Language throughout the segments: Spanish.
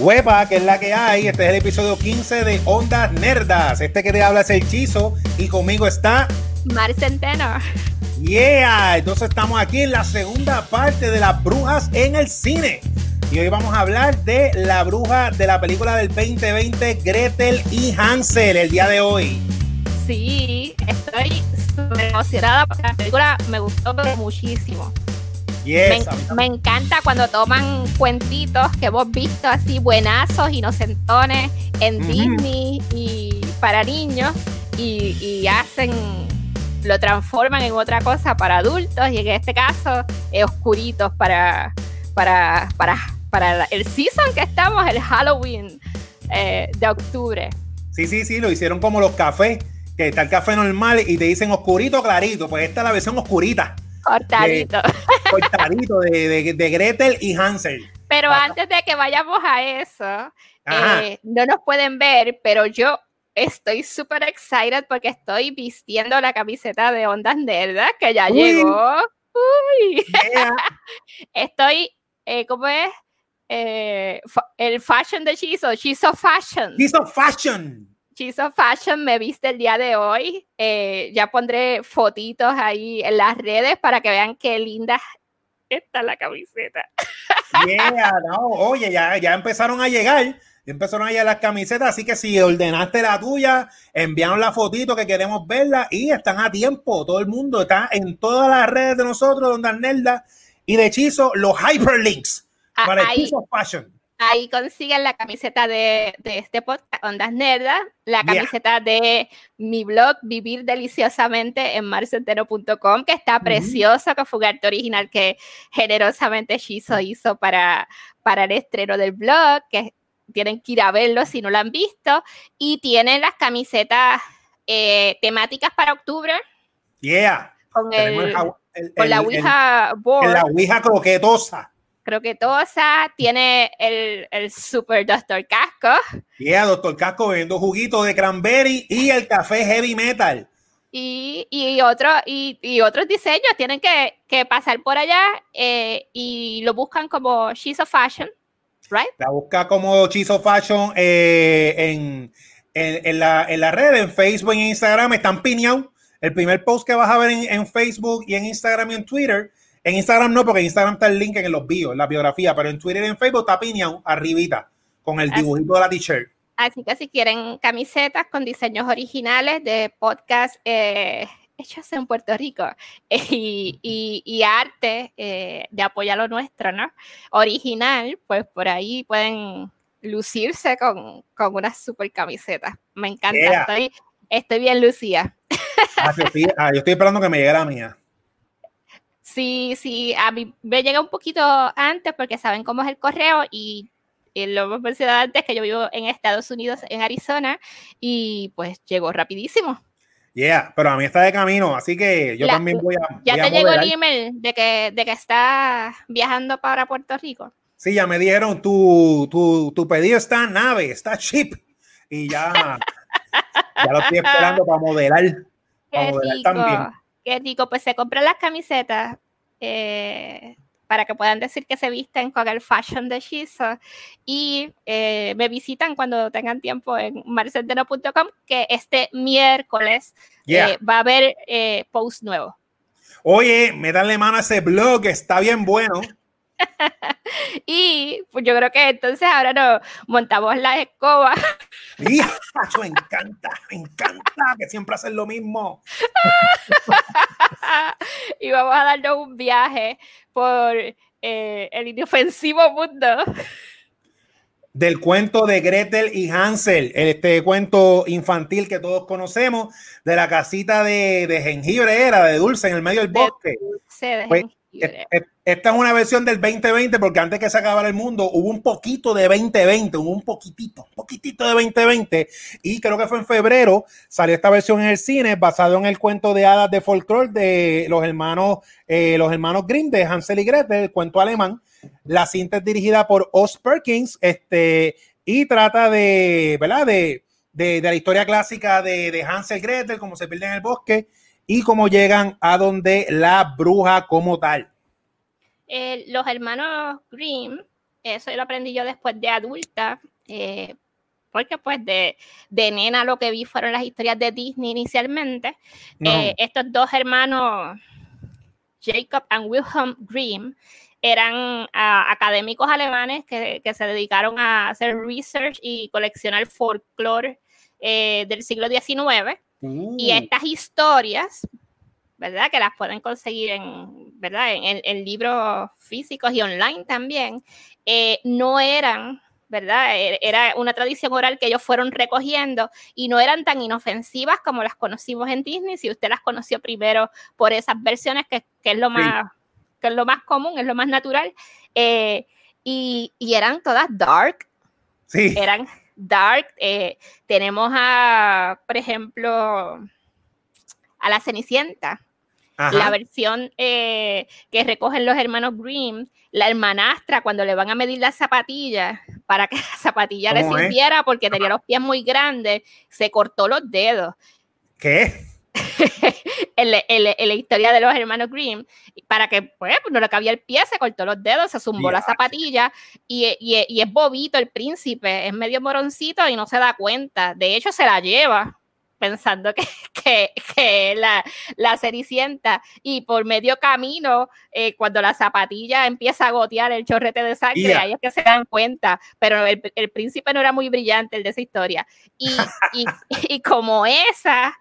Huepa, que es la que hay. Este es el episodio 15 de Ondas Nerdas. Este que te habla es el Chizo y conmigo está Mar Centeno. Yeah, entonces estamos aquí en la segunda parte de las brujas en el cine. Y hoy vamos a hablar de la bruja de la película del 2020, Gretel y Hansel, el día de hoy. Sí, estoy súper emocionada porque la película me gustó muchísimo. Yes, me, me, encanta cuando toman cuentitos que hemos visto así buenazos, inocentones en Disney y para niños y, y, hacen, lo transforman en otra cosa para adultos y en este caso es oscuritos para, para, para, para el season que estamos, el Halloween eh, de octubre. Sí, sí, sí, lo hicieron como los cafés, que está el café normal y te dicen oscurito clarito, pues esta es la versión oscurita. Cortadito. De, cortadito de, de, de, Gretel y Hansel. Pero antes de que vayamos a eso, eh, no nos pueden ver, pero yo estoy súper excited porque estoy vistiendo la camiseta de Ondas Nerdas que ya Uy. llegó. Uy. Yeah. Estoy, eh, ¿cómo es? Eh, el fashion de Chizo, Chizo Fashion. Chizo Fashion. Chizo Fashion me viste el día de hoy. Eh, ya pondré fotitos ahí en las redes para que vean qué linda está la camiseta. Yeah, no, oye, ya, ya empezaron a llegar. Ya empezaron a llegar las camisetas, así que si ordenaste la tuya, enviaron la fotito que queremos verla y están a tiempo. Todo el mundo está en todas las redes de nosotros, donde Nelda y de hechizo, los hyperlinks Ah, para el ahí. Chizo Fashion. Ahí consiguen la camiseta de, de este podcast, Ondas Nerdas, la Yeah. camiseta de mi blog, Vivir Deliciosamente en marcentero.com, que está preciosa, que fue un arte original que generosamente Shizo hizo para, para el estreno del blog, que tienen que ir a verlo si no lo han visto, y tienen las camisetas eh, temáticas para octubre Yeah. con, el, el ja- el- con la Ouija board. la Ouija croquetosa. Croquetosa, tiene el, el super Doctor Casco Yeah, doctor Casco bebiendo juguito de cranberry y el café heavy metal. y, y, otro, y, y otros diseños. Tienen que, que pasar por allá eh, y lo buscan como She's of Fashion, right? La busca como Chizo Fashion eh, en, en, en la, en la red, en Facebook y en Instagram. Están piñados. El primer post que vas a ver en, en, Facebook y en Instagram y en Twitter. En Instagram no, porque en Instagram está el link en los bios, la biografía, pero en Twitter y en Facebook está piñado arribita con el dibujito de la t-shirt. Así que si quieren camisetas con diseños originales de podcast eh, hechos en Puerto Rico eh, y, y, y arte eh, de apoyar lo nuestro, ¿no? Original, pues por ahí pueden lucirse con, con unas super camisetas. Me encanta, Yeah. estoy, estoy bien lucida. Ah, yo, estoy, ah, yo estoy esperando que me llegue la mía. Sí, sí, a mí me llega un poquito antes porque saben cómo es el correo y, y lo hemos mencionado antes que yo vivo en Estados Unidos, en Arizona, y pues llegó rapidísimo. Yeah, pero a mí está de camino, así que yo La- también voy a. ¿Ya voy a te llegó el email de que, de que está viajando para Puerto Rico? Sí, ya me dijeron, tu, tu, tu pedido está nave, está chip. Y ya, ya lo estoy esperando para modelar. Para Qué modelar rico, también. Qué rico. Pues se compran las camisetas eh, para que puedan decir que se visten con el fashion de Shizo y eh, me visitan cuando tengan tiempo en marcenteno.com que este miércoles Yeah. eh, va a haber post nuevo. Oye, métanle mano a ese blog, que está bien bueno. Y pues yo creo que entonces ahora nos montamos las escobas me encanta, me encanta que siempre hacen lo mismo. y vamos a darnos un viaje por eh, el inofensivo mundo Del cuento de Gretel y Hansel, este cuento infantil que todos conocemos, de la casita de, de jengibre, era de dulce en el medio del De bosque. dulce de Pues, jengibre. Esta es una versión del 2020 porque antes que se acabara el mundo hubo un poquito de 2020, hubo un poquitito, un poquitito de 2020 y creo que fue en febrero salió esta versión en el cine basado en el cuento de hadas de folclore de los hermanos eh, los hermanos Grimm de Hansel y Gretel, el cuento alemán. La cinta es dirigida por Oz Perkins este, y trata de, ¿verdad? De, de, de la historia clásica de, de Hansel y Gretel, cómo se pierden en el bosque y cómo llegan a donde la bruja como tal. Eh, los hermanos Grimm eso lo aprendí yo después de adulta, eh, porque pues de, de, nena lo que vi fueron las historias de Disney inicialmente. Eh, estos dos hermanos, Jacob y Wilhelm Grimm, eran ah, académicos alemanes que, que, se dedicaron a hacer research y coleccionar folclore eh, del siglo XIX. Y uh. estas historias, ¿verdad? Que las pueden conseguir en, ¿verdad? En, en libros físicos y online también, eh, no eran ¿verdad? E, era una tradición oral que ellos fueron recogiendo y no eran tan inofensivas como las conocimos en Disney, si usted las conoció primero por esas versiones, que, que es, lo más, que es lo más común, es lo más natural, eh, y, y, eran todas dark. Sí. Eran dark. Eh, tenemos a, por ejemplo, a la Cenicienta. La versión eh, que recogen los hermanos Grimm, la hermanastra, cuando le van a medir las zapatillas para que la zapatilla le sirviera porque tenía los pies muy grandes, se cortó los dedos. ¿Qué? en, la historia de los hermanos Grimm, para que pues, no le cabía el pie, se cortó los dedos, se zumbó la zapatilla y, y, es bobito el príncipe, es medio moroncito y no se da cuenta. De hecho, se la lleva pensando que, que, que la, la cenicienta y por medio camino, eh, cuando la zapatilla empieza a gotear el chorrete de sangre, ahí es que se dan cuenta, pero el, el, príncipe no era muy brillante el de esa historia. Y, y, y como esa,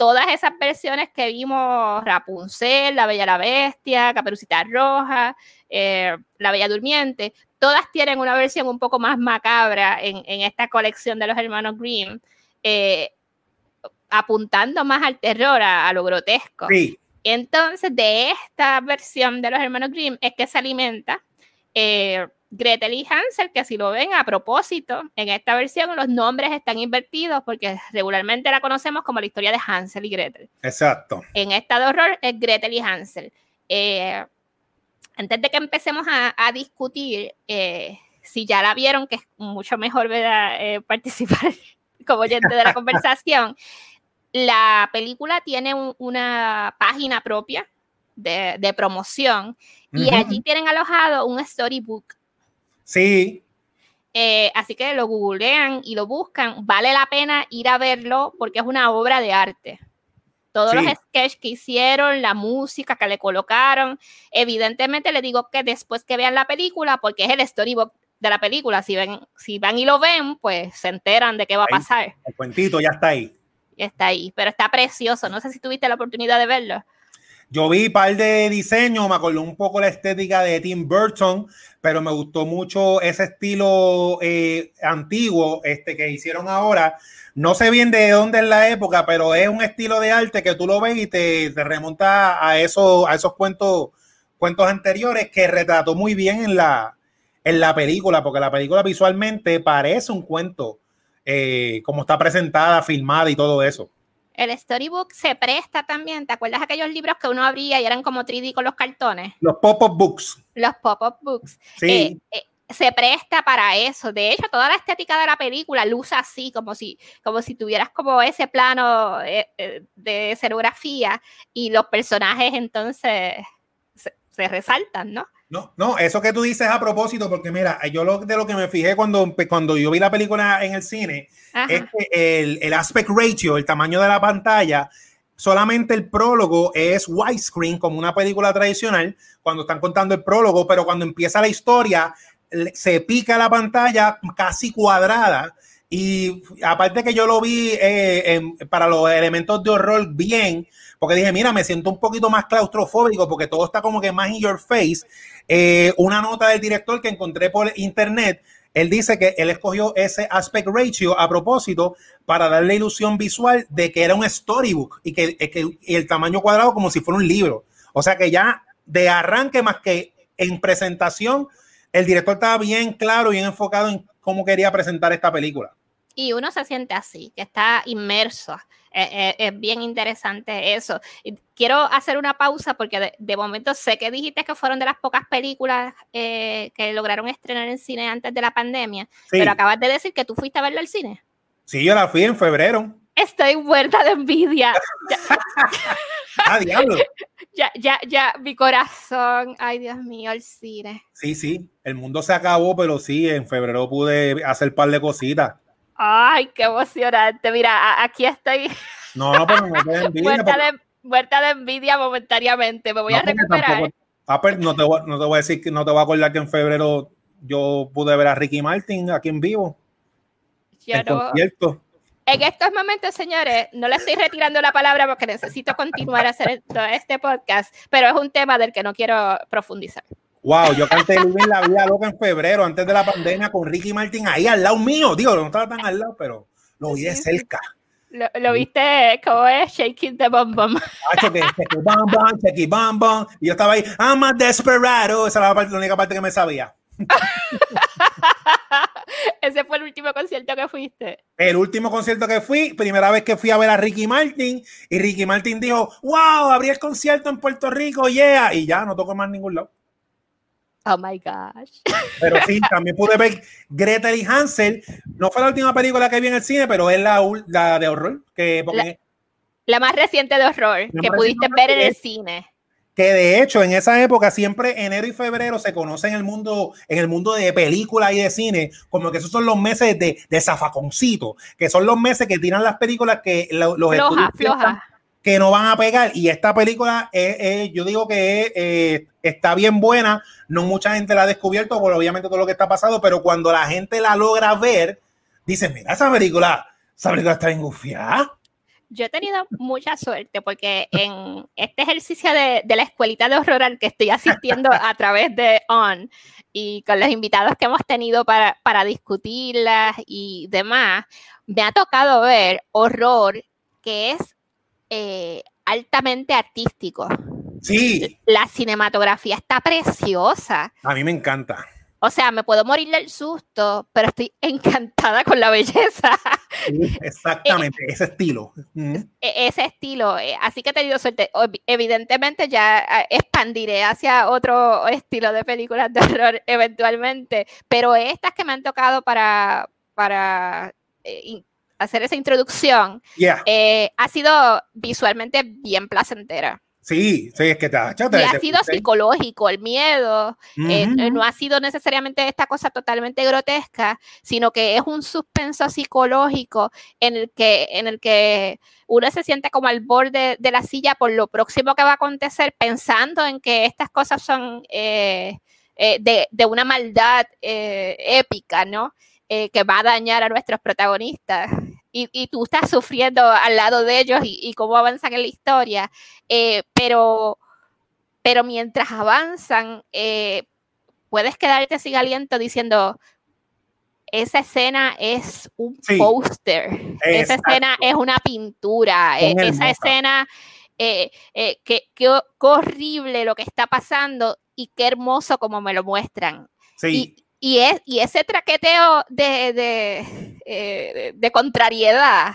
todas esas versiones que vimos, Rapunzel, La Bella la Bestia, Caperucita Roja, eh, La Bella Durmiente, todas tienen una versión un poco más macabra en, en esta colección de los hermanos Grimm. Eh, apuntando más al terror, a, lo grotesco. Sí. Entonces, de esta versión de los hermanos Grimm es que se alimenta eh, Gretel y Hansel, que si lo ven a propósito, en esta versión los nombres están invertidos porque regularmente la conocemos como la historia de Hansel y Gretel. Exacto. En esta de horror es Gretel y Hansel. Eh, antes de que empecemos a, discutir eh, si ya la vieron, que es mucho mejor participar como oyente de la conversación, la película tiene una página propia de, promoción y allí tienen alojado un storybook. Sí. Eh, así que lo googlean y lo buscan. Vale la pena ir a verlo porque es una obra de arte. Todos los sketches que hicieron, la música que le colocaron. Evidentemente le digo que después que vean la película, porque es el storybook de la película, si, ven, si van y lo ven, pues se enteran de qué va a pasar. El cuentito ya está ahí está ahí, pero está precioso. No sé si tuviste la oportunidad de verlo. Yo vi un par de diseños, me acordó un poco la estética de Tim Burton, pero me gustó mucho ese estilo eh, antiguo este, que hicieron ahora. No sé bien de dónde es la época, pero es un estilo de arte que tú lo ves y te, remonta a, eso, a esos cuentos, cuentos anteriores que retrató muy bien en la, en la película, porque la película visualmente parece un cuento eh, como está presentada, filmada y todo eso. El storybook se presta también. ¿Te acuerdas aquellos libros que uno abría y eran como 3D con los cartones? Los pop-up books. Los pop-up books. Sí. Eh, eh, se presta para eso. De hecho, toda la estética de la película luce así, como si, como si tuvieras como ese plano de escenografía y los personajes entonces se resaltan, ¿no? No, no, eso que tú dices a propósito, porque mira, yo lo, de lo que me fijé cuando, cuando yo vi la película en el cine es que el, el, aspect ratio, el tamaño de la pantalla, solamente el prólogo es widescreen, como una película tradicional, cuando están contando el prólogo, pero cuando empieza la historia, se pica la pantalla casi cuadrada. Y aparte que yo lo vi eh, para los elementos de horror bien, porque dije, mira, me siento un poquito más claustrofóbico porque todo está como que más in your face. Eh, una nota del director que encontré por internet, él dice que él escogió ese aspect ratio a propósito para darle ilusión visual de que era un storybook y que, el tamaño cuadrado como si fuera un libro. O sea que ya de arranque más que en presentación, el director estaba bien claro, bien enfocado en cómo quería presentar esta película. Y uno se siente así, que está inmerso eh, eh, es bien interesante eso. quiero hacer una pausa porque de, momento sé que dijiste que fueron de las pocas películas eh, que lograron estrenar en cine antes de la pandemia, pero acabas de decir que tú fuiste a verlo al cine. Sí, yo la fui en febrero. Estoy muerta de envidia. ah, diablo. Ya, ya, ya, mi corazón. Ay, Dios mío, el cine. Sí, sí, el mundo se acabó, pero sí, en febrero pude hacer un par de cositas. Ay, qué emocionante. Mira, aquí estoy. No, pero no te envidia. muerta, de, muerta, de, envidia momentáneamente. Me voy a recuperar. Ah, pero no te, voy, no te voy a decir que no te voy a acordar que en febrero yo pude ver a Ricky Martin aquí en vivo. en concierto. En estos momentos, señores, no le estoy retirando la palabra porque necesito continuar a hacer este podcast, pero es un tema del que no quiero profundizar. Wow, yo canté Living la vida loca en febrero, antes de la pandemia, con Ricky Martin ahí al lado mío. Digo, no estaba tan al lado, pero lo vi de cerca. Lo, viste, ¿cómo es? Shaking the Bum Bum. Shaking Bum Bum, Y yo estaba ahí, I'm a desperado. Esa era la, la única parte que me sabía. Ese fue el último concierto que fuiste. El último concierto que fui, primera vez que fui a ver a Ricky Martin, y Ricky Martin dijo, wow, abrí el concierto en Puerto Rico, yeah, y ya no tocó más en ningún lado. Oh my gosh. Pero sí, también pude ver Gretel y Hansel. No fue la última película que vi en el cine, pero es la, la de horror. Que, la, más reciente de horror que pudiste ver en el cine que de hecho en esa época siempre enero y febrero se conoce en el mundo, en el mundo de películas y de cine, como que esos son los meses de, de zafaconcito, que son los meses que tiran las películas que los floja, que no van a pegar. Y esta película, es, yo digo que eh, está bien buena, no mucha gente la ha descubierto por obviamente todo lo que está pasando, pero cuando la gente la logra ver, dicen, mira esa película, esa película está engufiada yo he tenido mucha suerte porque en este ejercicio de, la escuelita de horror al que estoy asistiendo a través de ON y con los invitados que hemos tenido para, para discutirlas y demás, me ha tocado ver horror que es eh, altamente artístico. Sí. La cinematografía está preciosa. A mí me encanta. O sea, me puedo morir del susto, pero estoy encantada con la belleza. exactamente, ese estilo. E, ese estilo. Eh, así que he tenido suerte. Evidentemente ya expandiré hacia otro estilo de películas de horror eventualmente, pero estas que me han tocado para, para eh, hacer esa introducción eh, ha sido visualmente bien placentera. Sí, sí, es que te, te, y ha sido psicológico, el miedo, eh, no ha sido necesariamente esta cosa totalmente grotesca, sino que es un suspenso psicológico en el que, en el que uno se siente como al borde de la silla por lo próximo que va a acontecer, pensando en que estas cosas son eh, eh, de, de, una maldad épica, ¿no? que va a dañar a nuestros protagonistas y, tú estás sufriendo al lado de ellos y, cómo avanzan en la historia, eh, pero, pero mientras avanzan, eh, puedes quedarte sin aliento diciendo, esa escena es un póster, esa escena es una pintura, e, esa escena, eh, qué, horrible lo que está pasando y qué hermoso como me lo muestran. Sí. Y, es, y ese traqueteo de, de, eh, de contrariedad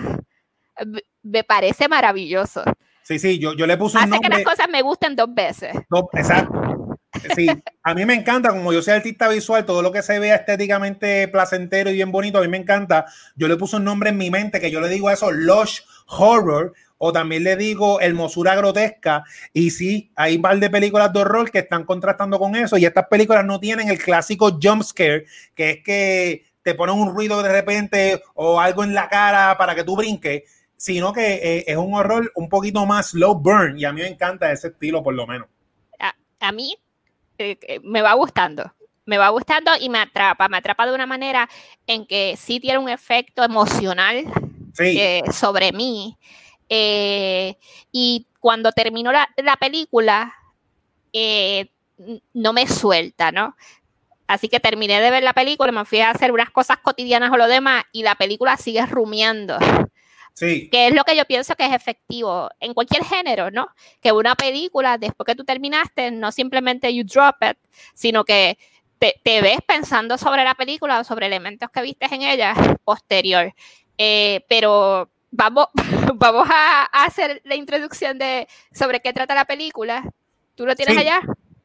me parece maravilloso. Sí, sí, yo, yo le puse un Hace que las cosas me gusten dos veces. exacto. Sí, a mí me encanta, como yo soy artista visual, todo lo que se vea estéticamente placentero y bien bonito, a mí me encanta. Yo le puse un nombre en mi mente que yo le digo a eso, Lush Horror, o también le digo hermosura grotesca. Y sí, hay un par de películas de horror que están contrastando con eso. Y estas películas no tienen el clásico jump scare, que es que te ponen un ruido de repente o algo en la cara para que tú brinques, sino que eh, es un horror un poquito más slow burn. Y a mí me encanta ese estilo, por lo menos. A, mí eh, eh, me va gustando me va gustando y me atrapa, me atrapa de una manera en que sí tiene un efecto emocional sobre mí eh, y cuando terminó la, película, eh, no me suelta, ¿no? Así que terminé de ver la película, me fui a hacer unas cosas cotidianas o lo demás y la película sigue rumiando. Sí. Que es lo que yo pienso que es efectivo en cualquier género, ¿no? Que una película, después que tú terminaste, no simplemente you drop it, sino que te, ves pensando sobre la película o sobre elementos que viste en ella posterior. Eh, pero vamos, vamos a, hacer la introducción de sobre qué trata la película. ¿Tú lo tienes allá?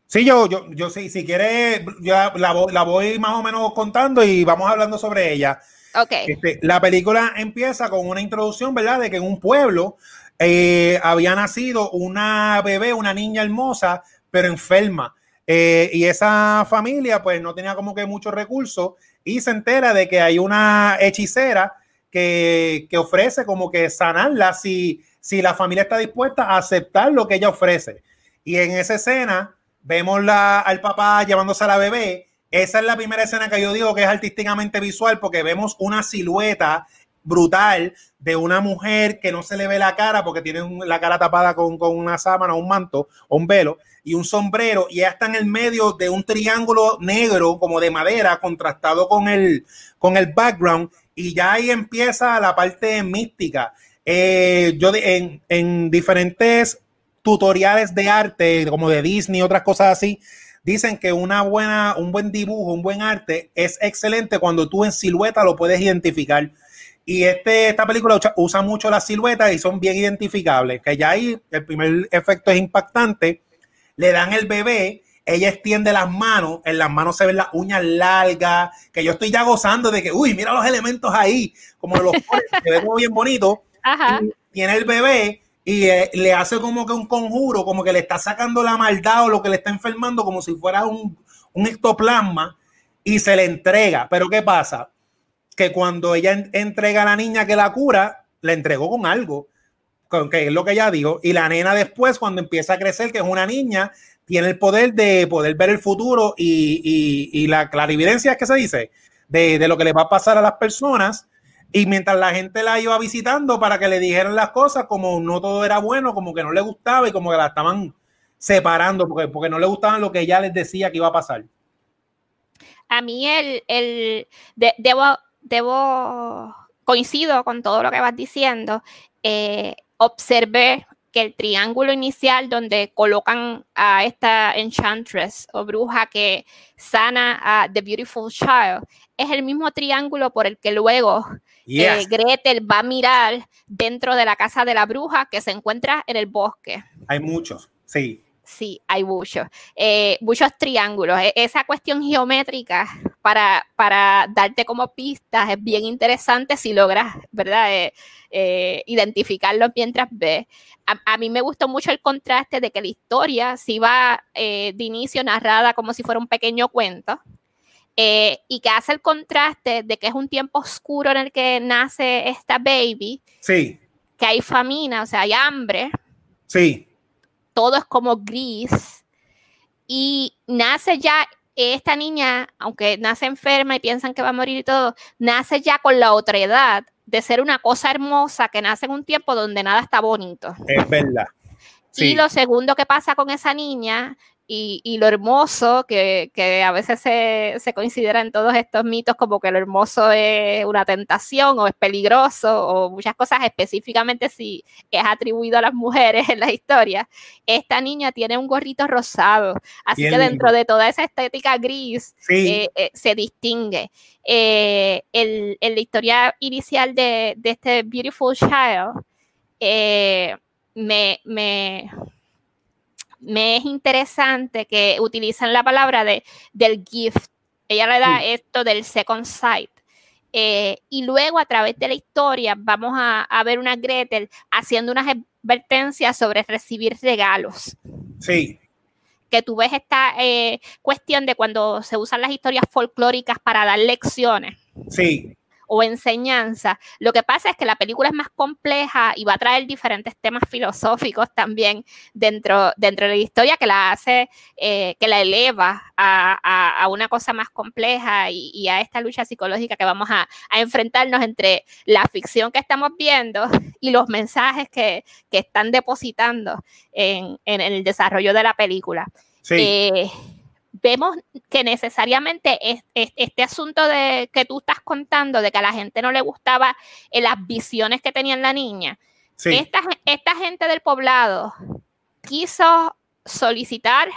Sí, yo, yo, yo sí, si quieres, ya la, la, voy más o menos contando y vamos hablando sobre ella. Ok. Este, la película empieza con una introducción, ¿verdad? De que en un pueblo eh, había nacido una bebé, una niña hermosa, pero enferma. Eh, y esa familia pues no tenía como que muchos recursos y se entera de que hay una hechicera que, ofrece como que sanarla si, si la familia está dispuesta a aceptar lo que ella ofrece. Y en esa escena vemos la, al papá llevándose a la bebé. Esa es la primera escena que yo digo que es artísticamente visual porque vemos una silueta brutal de una mujer que no se le ve la cara porque tiene la cara tapada con, una sábana, un manto un velo y un sombrero y ella está en el medio de un triángulo negro como de madera contrastado con el, con el background y ya ahí empieza la parte mística. Eh, yo en, en diferentes tutoriales de arte como de Disney, otras cosas así, dicen que una buena, un buen dibujo, un buen arte es excelente cuando tú en silueta lo puedes identificar y este, esta película usa, mucho las siluetas y son bien identificables, que ya ahí el primer efecto es impactante. Le dan el bebé, ella extiende las manos, en las manos se ven las uñas largas, que yo estoy ya gozando de que, uy, mira los elementos ahí, como los se ve como bien bonito. Tiene el bebé y eh, le hace como que un conjuro, como que le está sacando la maldad o lo que le está enfermando, como si fuera un, un ectoplasma, y se le entrega. Pero ¿qué pasa? que cuando ella entrega a la niña que la cura, la entregó con algo, con que es lo que ella dijo, y la nena después, cuando empieza a crecer, que es una niña, tiene el poder de poder ver el futuro y, la clarividencia, que se dice, de, lo que le va a pasar a las personas. Y mientras la gente la iba visitando para que le dijeran las cosas, como no todo era bueno, como que no le gustaba y como que la estaban separando porque, porque no le gustaban lo que ella les decía que iba a pasar. A mí el, el debo debo, coincido con todo lo que vas diciendo, eh, observé que el triángulo inicial donde colocan a esta enchantress o bruja que sana a The Beautiful Child es el mismo triángulo por el que luego eh, Gretel va a mirar dentro de la casa de la bruja que se encuentra en el bosque. Hay muchos, sí. Sí, hay muchos. Eh, muchos triángulos. E, esa cuestión geométrica para, para darte como pistas es bien interesante si logras, ¿verdad? Eh, eh, identificarlo mientras ves. A, mí me gustó mucho el contraste de que la historia si va de inicio narrada como si fuera un pequeño cuento. y que hace el contraste de que es un tiempo oscuro en el que nace esta baby. Sí. Que hay famina, o sea, hay hambre. Sí todo es como gris. Y nace ya esta niña, aunque nace enferma y piensan que va a morir y todo, nace ya con la otra edad de ser una cosa hermosa que nace en un tiempo donde nada está bonito. Es verdad. Y lo segundo que pasa con esa niña y, lo hermoso, que, a veces se, se, considera en todos estos mitos como que lo hermoso es una tentación o es peligroso o muchas cosas específicamente si es atribuido a las mujeres en la historia. Esta niña tiene un gorrito rosado, así que dentro de toda esa estética gris eh, eh, se distingue. Eh, el, en la historia inicial de, de este Beautiful Child, me, me me es interesante que utilizan la palabra de, del gift. Ella le da esto del second sight. Eh, y luego a través de la historia vamos a, ver una Gretel haciendo unas advertencias sobre recibir regalos. Sí. Que tú ves esta eh, cuestión de cuando se usan las historias folclóricas para dar lecciones. Sí o enseñanza. Lo que pasa es que la película es más compleja y va a traer diferentes temas filosóficos también dentro, dentro de la historia que la hace, eh, que la eleva a, una cosa más compleja y, a esta lucha psicológica que vamos a, enfrentarnos entre la ficción que estamos viendo y los mensajes que, están depositando en, el desarrollo de la película. Sí. Eh, vemos que necesariamente este asunto de que tú estás contando, de que a la gente no le gustaba eh, las visiones que tenía la niña, esta, esta gente del poblado quiso solicitar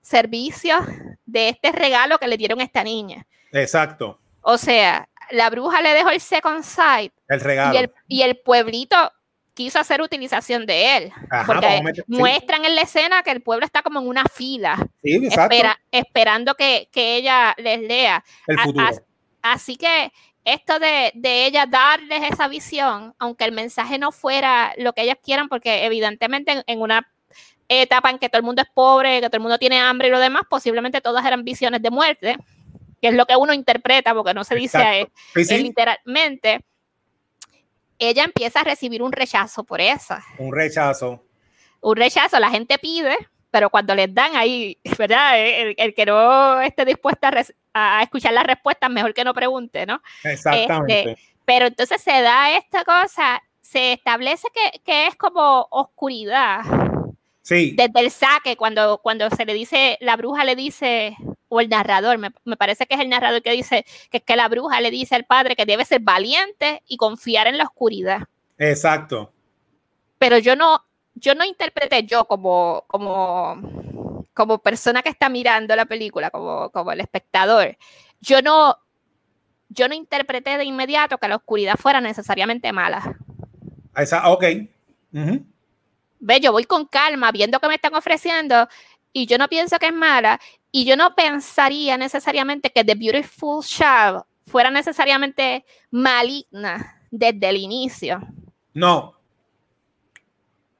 servicios de este regalo que le dieron a esta niña. Exacto. O sea, la bruja le dejó el second sight. El regalo. y el pueblito quiso hacer utilización de él. porque muestran en la escena que el pueblo está como en una fila, esperando que, ella les lea. El futuro. así que esto de, de ella darles esa visión, aunque el mensaje no fuera lo que ellas quieran, porque evidentemente en, una etapa en que todo el mundo es pobre, que todo el mundo tiene hambre y lo demás, posiblemente todas eran visiones de muerte, que es lo que uno interpreta, porque no se dice literalmente. Ella empieza a recibir un rechazo por eso. Un rechazo. Un rechazo, la gente pide, pero cuando les dan ahí, ¿verdad? El, que no esté dispuesta a, a, escuchar las respuestas, mejor que no pregunte, ¿no? Exactamente. Este, pero entonces se da esta cosa, se establece que, que es como oscuridad. Sí. Desde el saque, cuando, cuando se le dice, la bruja le dice, o el narrador, me, me, parece que es el narrador que dice que es que la bruja le dice al padre que debe ser valiente y confiar en la oscuridad. Exacto. Pero yo no, yo no interpreté yo como, como, como persona que está mirando la película, como, como el espectador, yo no, yo no interpreté de inmediato que la oscuridad fuera necesariamente mala. Esa, ok. Ve, yo voy con calma, viendo que me están ofreciendo, y yo no pienso que es mala, y yo no pensaría necesariamente que The Beautiful Child fuera necesariamente maligna desde el inicio. No,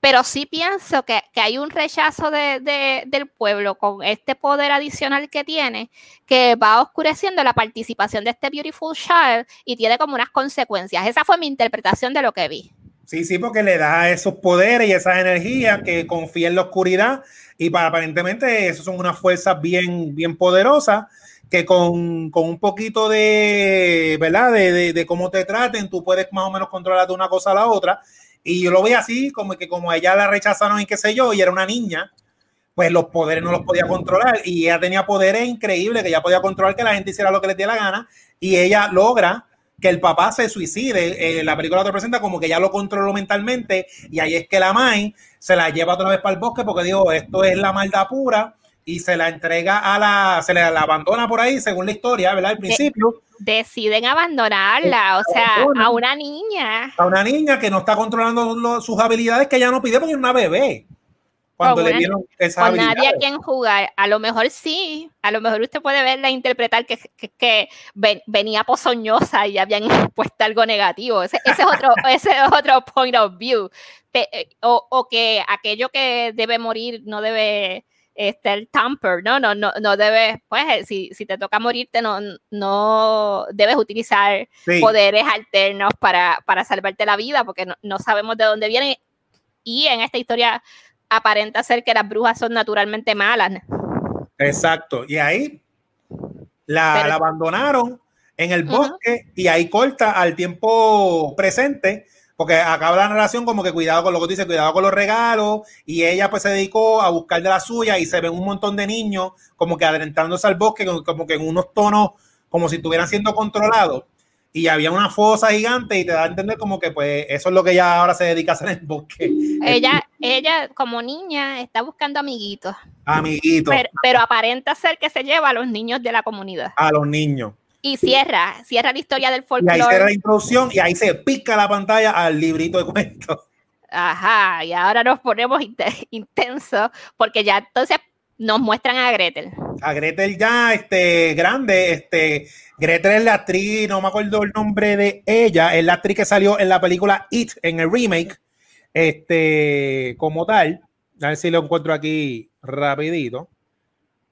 pero sí pienso que, hay un rechazo del pueblo con este poder adicional que tiene, que va oscureciendo la participación de este Beautiful Child y tiene como unas consecuencias. Esa fue mi interpretación de lo que vi. Sí, sí, porque le da esos poderes y esas energías que confía en la oscuridad y para, aparentemente eso son unas fuerzas bien, bien poderosas que con, un poquito de, ¿verdad? De, de, cómo te traten, tú puedes más o menos controlar de una cosa a la otra y yo lo veía así, como que como ella la rechazaron y qué sé yo, y era una niña, pues los poderes no los podía controlar. Y ella tenía poderes increíbles, que ella podía controlar que la gente hiciera lo que le diera la gana. Y ella logra que el papá se suicide. Eh, la película te presenta como que ya lo controló mentalmente. Y ahí es que la Mai se la lleva otra vez para el bosque porque dijo, esto es la maldad pura. Y se la entrega a la, se la, la abandona por ahí, según la historia, ¿verdad? Al principio deciden abandonarla, o sea, a una niña. A una niña que no está controlando sus habilidades que ella no pide porque es una bebé. Cuando le dieron esa Con nadie a quien jugar. A lo mejor sí, a lo mejor usted puede verla e interpretar que, que, venía pozoñosa y habían puesto algo negativo. Ese, es otro, ese es otro point of view. Eh, o, o que aquello que debe morir no debe el tamper, ¿no? No, no, no debes, pues, eh, si, si te toca morirte, no, no debes utilizar poderes alternos para, para, salvarte la vida, porque no, no, sabemos de dónde viene. Y en esta historia aparenta ser que las brujas son naturalmente malas. Exacto. Y ahí la, la abandonaron en el bosque y ahí corta al tiempo presente porque acaba la narración como que cuidado con lo que dice, cuidado con los regalos, y ella pues se dedicó a buscar de la suya y se ven un montón de niños como que adentrándose al bosque, como que en unos tonos como si estuvieran siendo controlados. Y había una fosa gigante y te da a entender como que pues eso es lo que ella ahora se dedica a hacer en el bosque. Ella, ella como niña está buscando amiguitos. Amiguitos. Pero, pero aparenta ser que se lleva a los niños de la comunidad. A los niños. Y cierra, cierra la historia del folclore. Y ahí cierra la introducción y ahí se pica la pantalla al librito de cuentos. Ajá, y ahora nos ponemos intensos porque ya entonces nos muestran a Gretel. A Gretel ya, este, grande, este, Gretel es la actriz, no me acuerdo el nombre de ella, es la actriz que salió en la película It, en el remake, este, como tal. A ver si lo encuentro aquí rapidito.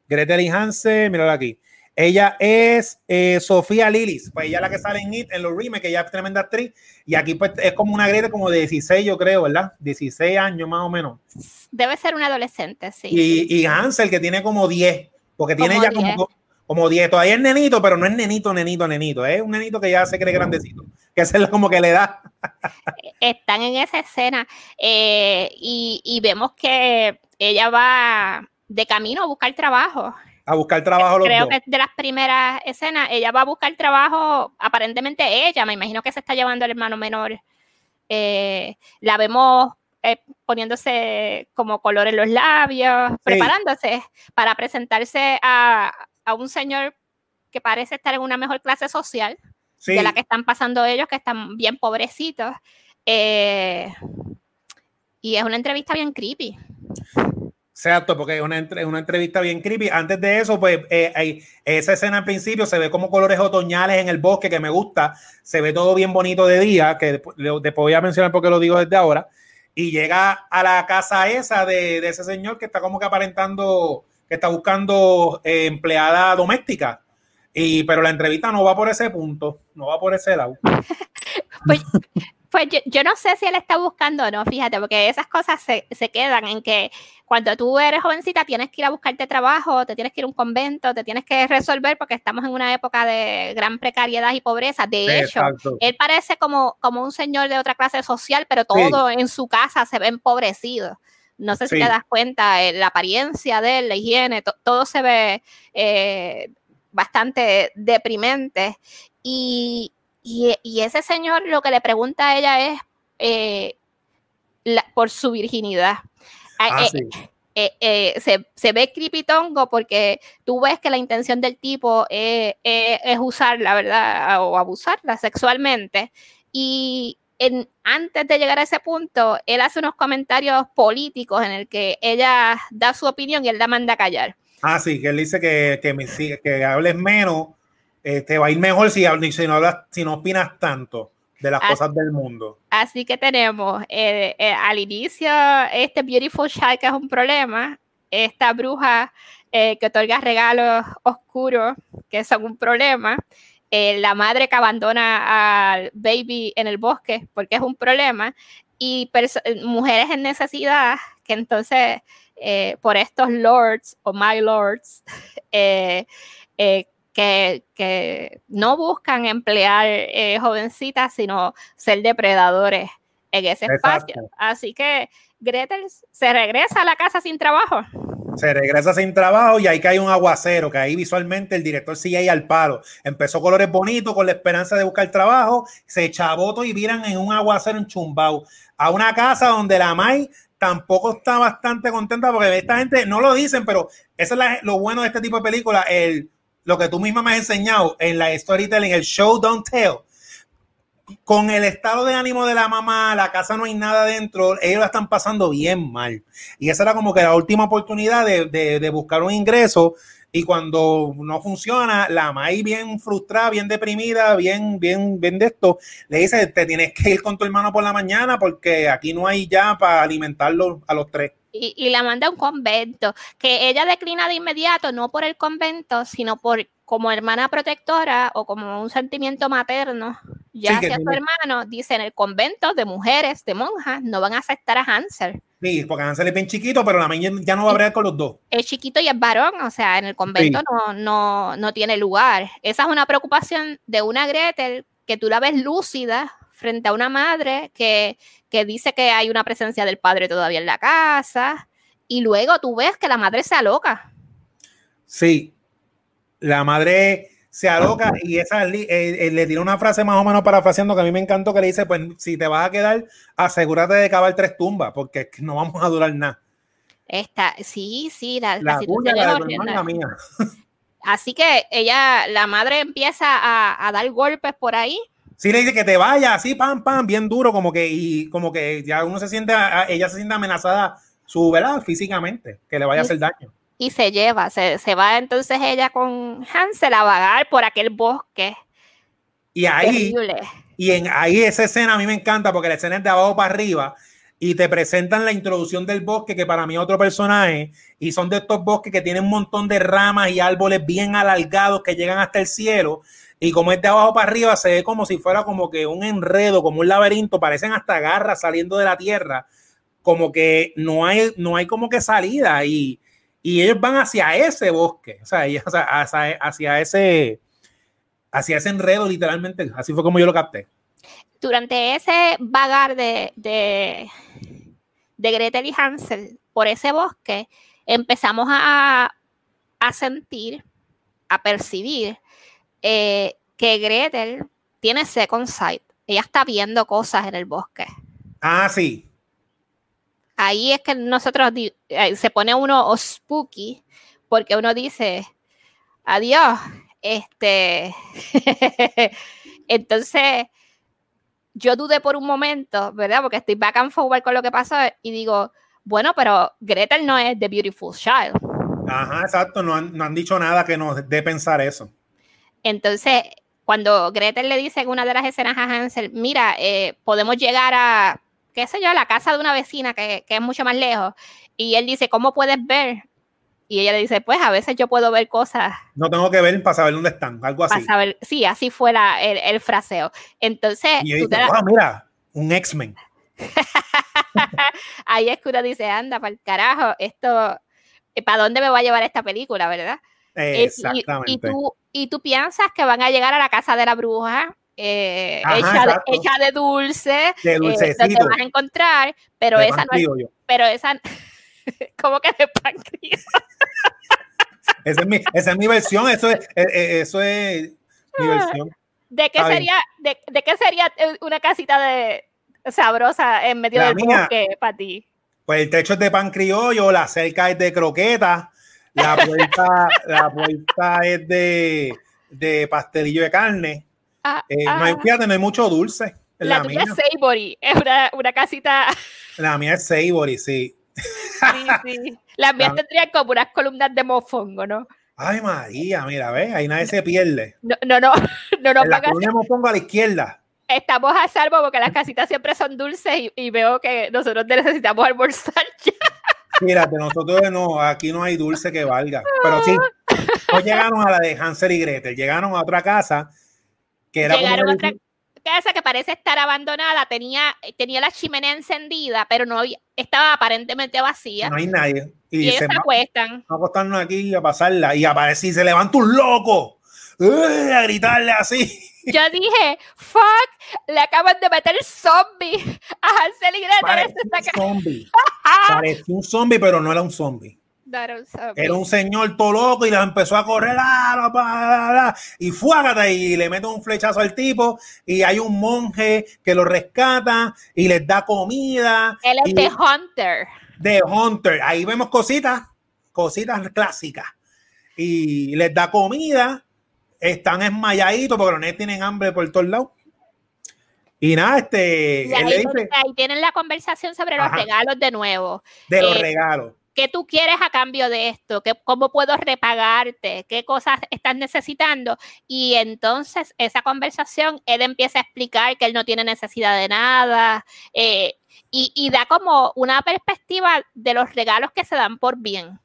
Gretel Hansen, míralo aquí. Ella es eh, Sofía Lilis, pues ella es la que sale en It, en los remakes, ella es tremenda actriz, y aquí pues es como una greta como de 16, yo creo, ¿verdad? 16 años más o menos. Debe ser un adolescente, sí. Y, y Hansel, que tiene como 10, porque tiene ya como, como 10, todavía es nenito, pero no es nenito, nenito, nenito, es un nenito que ya se cree grandecito, que es como que le da. Están en esa escena eh, y, y vemos que ella va de camino a buscar trabajo a buscar trabajo. Creo que de las primeras escenas, ella va a buscar trabajo, aparentemente ella, me imagino que se está llevando el hermano menor. Eh, la vemos eh, poniéndose como color en los labios, preparándose para presentarse a, un señor que parece estar en una mejor clase social de la que están pasando ellos, que están bien pobrecitos. Eh, y es una entrevista bien creepy. Exacto, porque es una, una, entrevista bien creepy. Antes de eso, pues eh, esa escena al principio se ve como colores otoñales en el bosque, que me gusta. Se ve todo bien bonito de día, que después, voy a mencionar porque lo digo desde ahora. Y llega a la casa esa de, ese señor que está como que aparentando, que está buscando eh, empleada doméstica. Y, pero la entrevista no va por ese punto, no va por ese lado. pues, pues yo, no sé si él está buscando o no, fíjate, porque esas cosas se, se, quedan en que cuando tú eres jovencita tienes que ir a buscarte trabajo, te tienes que ir a un convento, te tienes que resolver porque estamos en una época de gran precariedad y pobreza. De hecho, él parece como, como un señor de otra clase social, pero todo en su casa se ve empobrecido. No sé si te das cuenta, eh, la apariencia de él, la higiene, todo se ve eh, bastante deprimente. Y, y, ese señor lo que le pregunta a ella es eh, por su virginidad. Ah, eh, eh, se, se, ve cripitongo porque tú ves que la intención del tipo es usarla, ¿verdad? O abusarla sexualmente. Y en, antes de llegar a ese punto, él hace unos comentarios políticos en el que ella da su opinión y él la manda a callar. Ah, sí, que él dice que, que, me, que hables menos te este, va a ir mejor si, si, no, hablas, si no opinas tanto de las cosas del mundo. Así que tenemos eh, eh, al inicio este Beautiful Child que es un problema, esta bruja eh, que otorga regalos oscuros que son un problema, la madre que abandona al baby en el bosque porque es un problema, y mujeres en necesidad que entonces por estos lords o my lords que, no buscan emplear eh, jovencitas, sino ser depredadores en ese espacio. Así que Gretel se regresa a la casa sin trabajo. Se regresa sin trabajo y ahí cae un aguacero, que ahí visualmente el director sigue ahí al palo. Empezó colores bonitos con la esperanza de buscar trabajo, se echó y viran en un aguacero en Chumbao a una casa donde la Mai tampoco está bastante contenta porque esta gente no lo dicen, pero eso es lo bueno de este tipo de película, el lo que tú misma me has enseñado en la storytelling, el show don't tell, con el estado de ánimo de la mamá, la casa no hay nada dentro, ellos la están pasando bien mal. Y esa era como que la última oportunidad de, buscar un ingreso. Y cuando no funciona, la May bien frustrada, bien deprimida, bien, bien, bien de esto, le dice, te tienes que ir con tu hermano por la mañana porque aquí no hay ya para alimentarlo a los tres y, la manda a un convento, que ella declina de inmediato, no por el convento, sino por como hermana protectora o como un sentimiento materno, ya hacia su hermano, dice en el convento de mujeres, de monjas, no van a aceptar a Hansel. Sí, porque Hansel es bien chiquito, pero la niña ya no va a bregar con los dos. Es chiquito y es varón, o sea, en el convento no, no, no tiene lugar. Esa es una preocupación de una Gretel que tú la ves lúcida, frente a una madre que, dice que hay una presencia del padre todavía en la casa y luego tú ves que la madre se aloca. Sí, la madre se aloca y esa eh, eh, le tiene una frase más o menos parafraseando que a mí me encantó que le dice, pues si te vas a quedar, asegúrate de cavar tres tumbas porque no vamos a durar nada. Esta, sí, sí, la, la, la mía. Así que ella, la madre empieza a, a dar golpes por ahí Sí le dice que te vaya, así, pam, pam, bien duro, como que, y como que ya uno se siente, ella se siente amenazada, su, ¿verdad? Físicamente, que le vaya a hacer daño. Y se lleva, se, se va entonces ella con Hansel a vagar por aquel bosque. Y ahí, y en ahí esa escena a mí me encanta porque la escena es de abajo para arriba y te presentan la introducción del bosque, que para mí es otro personaje, y son de estos bosques que tienen un montón de ramas y árboles bien alargados que llegan hasta el cielo, y como es de abajo para arriba, se ve como si fuera como que un enredo, como un laberinto, parecen hasta garras saliendo de la tierra, como que no hay, no hay como que salida y, ellos van hacia ese bosque, o sea, hacia, ese, hacia ese enredo literalmente, así fue como yo lo capté. Durante ese vagar de, de, de Gretel y Hansel por ese bosque, empezamos a, a sentir, a percibir eh, que Gretel tiene second sight. Ella está viendo cosas en el bosque. Ah, sí. Ahí es que nosotros eh, se pone uno spooky porque uno dice, adiós, este, entonces yo dudé por un momento, ¿verdad? Porque estoy back and forward con lo que pasó y digo, bueno, pero Gretel no es The Beautiful Child. Ajá, exacto, no han, no han dicho nada que nos dé pensar eso. Entonces, cuando Gretel le dice en una de las escenas a Hansel, mira, eh, podemos llegar a, qué sé yo, la casa de una vecina que, que, es mucho más lejos, y él dice, ¿cómo puedes ver? Y ella le dice, pues a veces yo puedo ver cosas. No tengo que ver para saber dónde están, algo así. Para saber, sí, así fue la, el, el, fraseo. Entonces, y dice, la... mira, un X-Men. Ahí es que uno dice, anda, para el carajo, esto, ¿para dónde me va a llevar esta película, verdad? Exactamente. Y, y, tú, y tú piensas que van a llegar a la casa de la bruja, eh, Ajá, hecha, de, hecha, de, dulce, de dulcecito. Eh, donde vas a encontrar, pero de esa no es, pero esa, ¿cómo que de pan esa, es mi, esa es mi versión, eso es, eso es mi versión. ¿De qué, sería, de, ¿De qué sería una casita de sabrosa en medio La del mía, bosque para ti? Pues el techo es de pan criollo, la cerca es de croqueta, la puerta, la puerta es de, de pastelillo de carne. Ah, Eh, ah, no hay, fíjate, no hay mucho dulce. la La, tuya mía. es Savory, es una, una casita. la mía es Savory, sí. La- tendrían como unas columnas de mofongo, ¿no? Ay, María, mira, ve, ahí nadie se pierde. No, no, no, no nos en la van a colonia me pongo a la izquierda. estamos a salvo porque las casitas siempre son dulces y, y veo que nosotros necesitamos almorzar ya. Fíjate, nosotros no, aquí no hay dulce que valga. Pero sí, no llegaron a la de Hansel y Gretel, llegaron a otra casa que era Llegaron otra casa que parece estar abandonada, tenía, tenía la chimenea encendida, pero no había, estaba aparentemente vacía. no hay nadie. Y, y ellos se acuestan. vamos a acostarnos aquí a pasarla. Y aparece y se levanta un loco ¡Uy! a gritarle así. Yo dije, fuck, le acaban de meter zombie a Hansel y Gretel. Un zombie. Parecía un zombie, pero no era un zombie. Era un señor todo loco y les empezó a correr ah, la, la, la, la, y fuágata y le mete un flechazo al tipo y hay un monje que lo rescata y les da comida Él es The Hunter. de Hunter. Ahí vemos cositas, cositas clásicas y les da comida, están esmayaditos porque los tienen hambre por todos lados. Y nada, este, Y él le ahí, dice ahí tienen la conversación sobre los Ajá. regalos de nuevo. de los eh, regalos. ¿Qué tú quieres a cambio de esto? ¿Qué, ¿Cómo puedo repagarte? ¿Qué cosas estás necesitando? Y entonces esa conversación, él empieza a explicar que él no tiene necesidad de nada eh, y, y da como una perspectiva de los regalos que se dan por bien.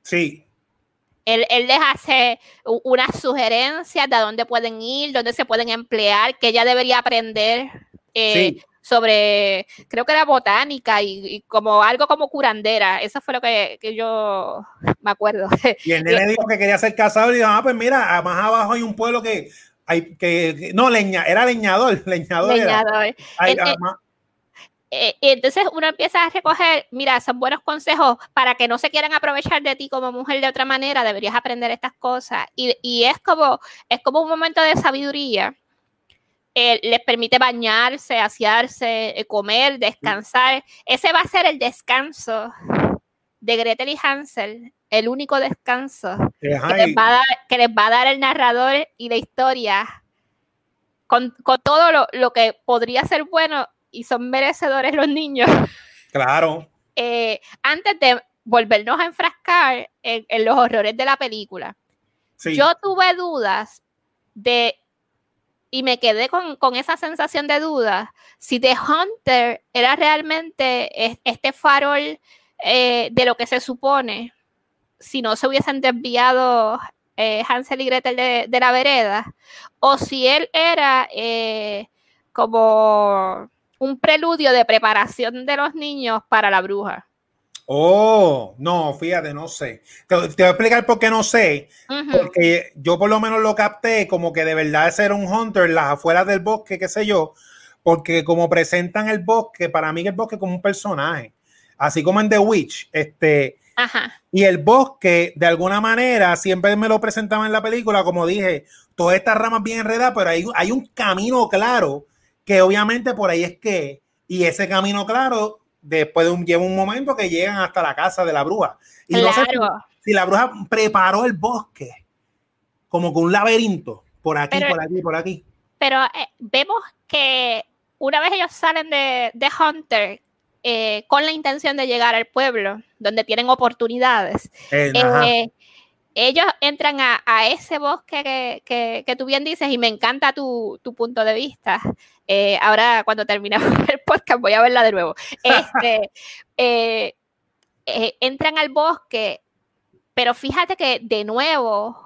Sí, Él, él les hace unas sugerencias de a dónde pueden ir, dónde se pueden emplear, que ella debería aprender eh, sí. Sobre, creo que era botánica y, y como algo como curandera. Eso fue lo que, que yo me acuerdo. Y el nene dijo que quería ser casado y dijo, ah, pues mira, más abajo hay un pueblo que hay que, no, leña, era leñador, leñador. era. Leñador. Hay- Eh, eh, ah, Eh, y entonces uno empieza a recoger, mira, son buenos consejos para que no se quieran aprovechar de ti como mujer de otra manera, deberías aprender estas cosas. Y, y es como, es como un momento de sabiduría. Eh, les permite bañarse, asearse, eh, comer, descansar. Ese va a ser el descanso de Gretel y Hansel, el único descanso ajá, que les, va a dar, que les va a dar el narrador y la historia con, con todo lo, lo que podría ser bueno y son merecedores los niños. claro. eh, antes de volvernos a enfrascar en, en los horrores de la película, Sí. yo tuve dudas de, y me quedé con, con esa sensación de dudas, si The Hunter era realmente es- este farol eh, de lo que se supone, si no se hubiesen desviado eh, Hansel y Gretel de, de la vereda, o si él era eh, como un preludio de preparación de los niños para la bruja. Oh, no, fíjate, no sé. Te, te voy a explicar por qué no sé. Porque yo por lo menos lo capté como que de verdad ser un hunter en las afueras del bosque, qué sé yo. Porque como presentan el bosque, para mí el bosque es como un personaje. Así como en The Witch, este, Ajá. y el bosque, de alguna manera, siempre me lo presentaban en la película, como dije, todas estas ramas bien enredadas, pero hay, hay un camino claro, que obviamente por ahí es que, y ese camino claro, después de un, lleva un momento que llegan hasta la casa de la bruja. Y no sé si- Claro. si, la bruja preparó el bosque, como con un laberinto, por aquí, Pero- por aquí, por aquí. Pero eh, vemos que una vez ellos salen de, de Hunter, eh, con la intención de llegar al pueblo, donde tienen oportunidades. Eh, ellos entran a, a ese bosque que, que- que tú bien dices y me encanta tu, tu punto de vista. Eh, ahora, cuando terminemos el podcast, voy a verla de nuevo. Este, eh, eh, entran al bosque, pero fíjate que de nuevo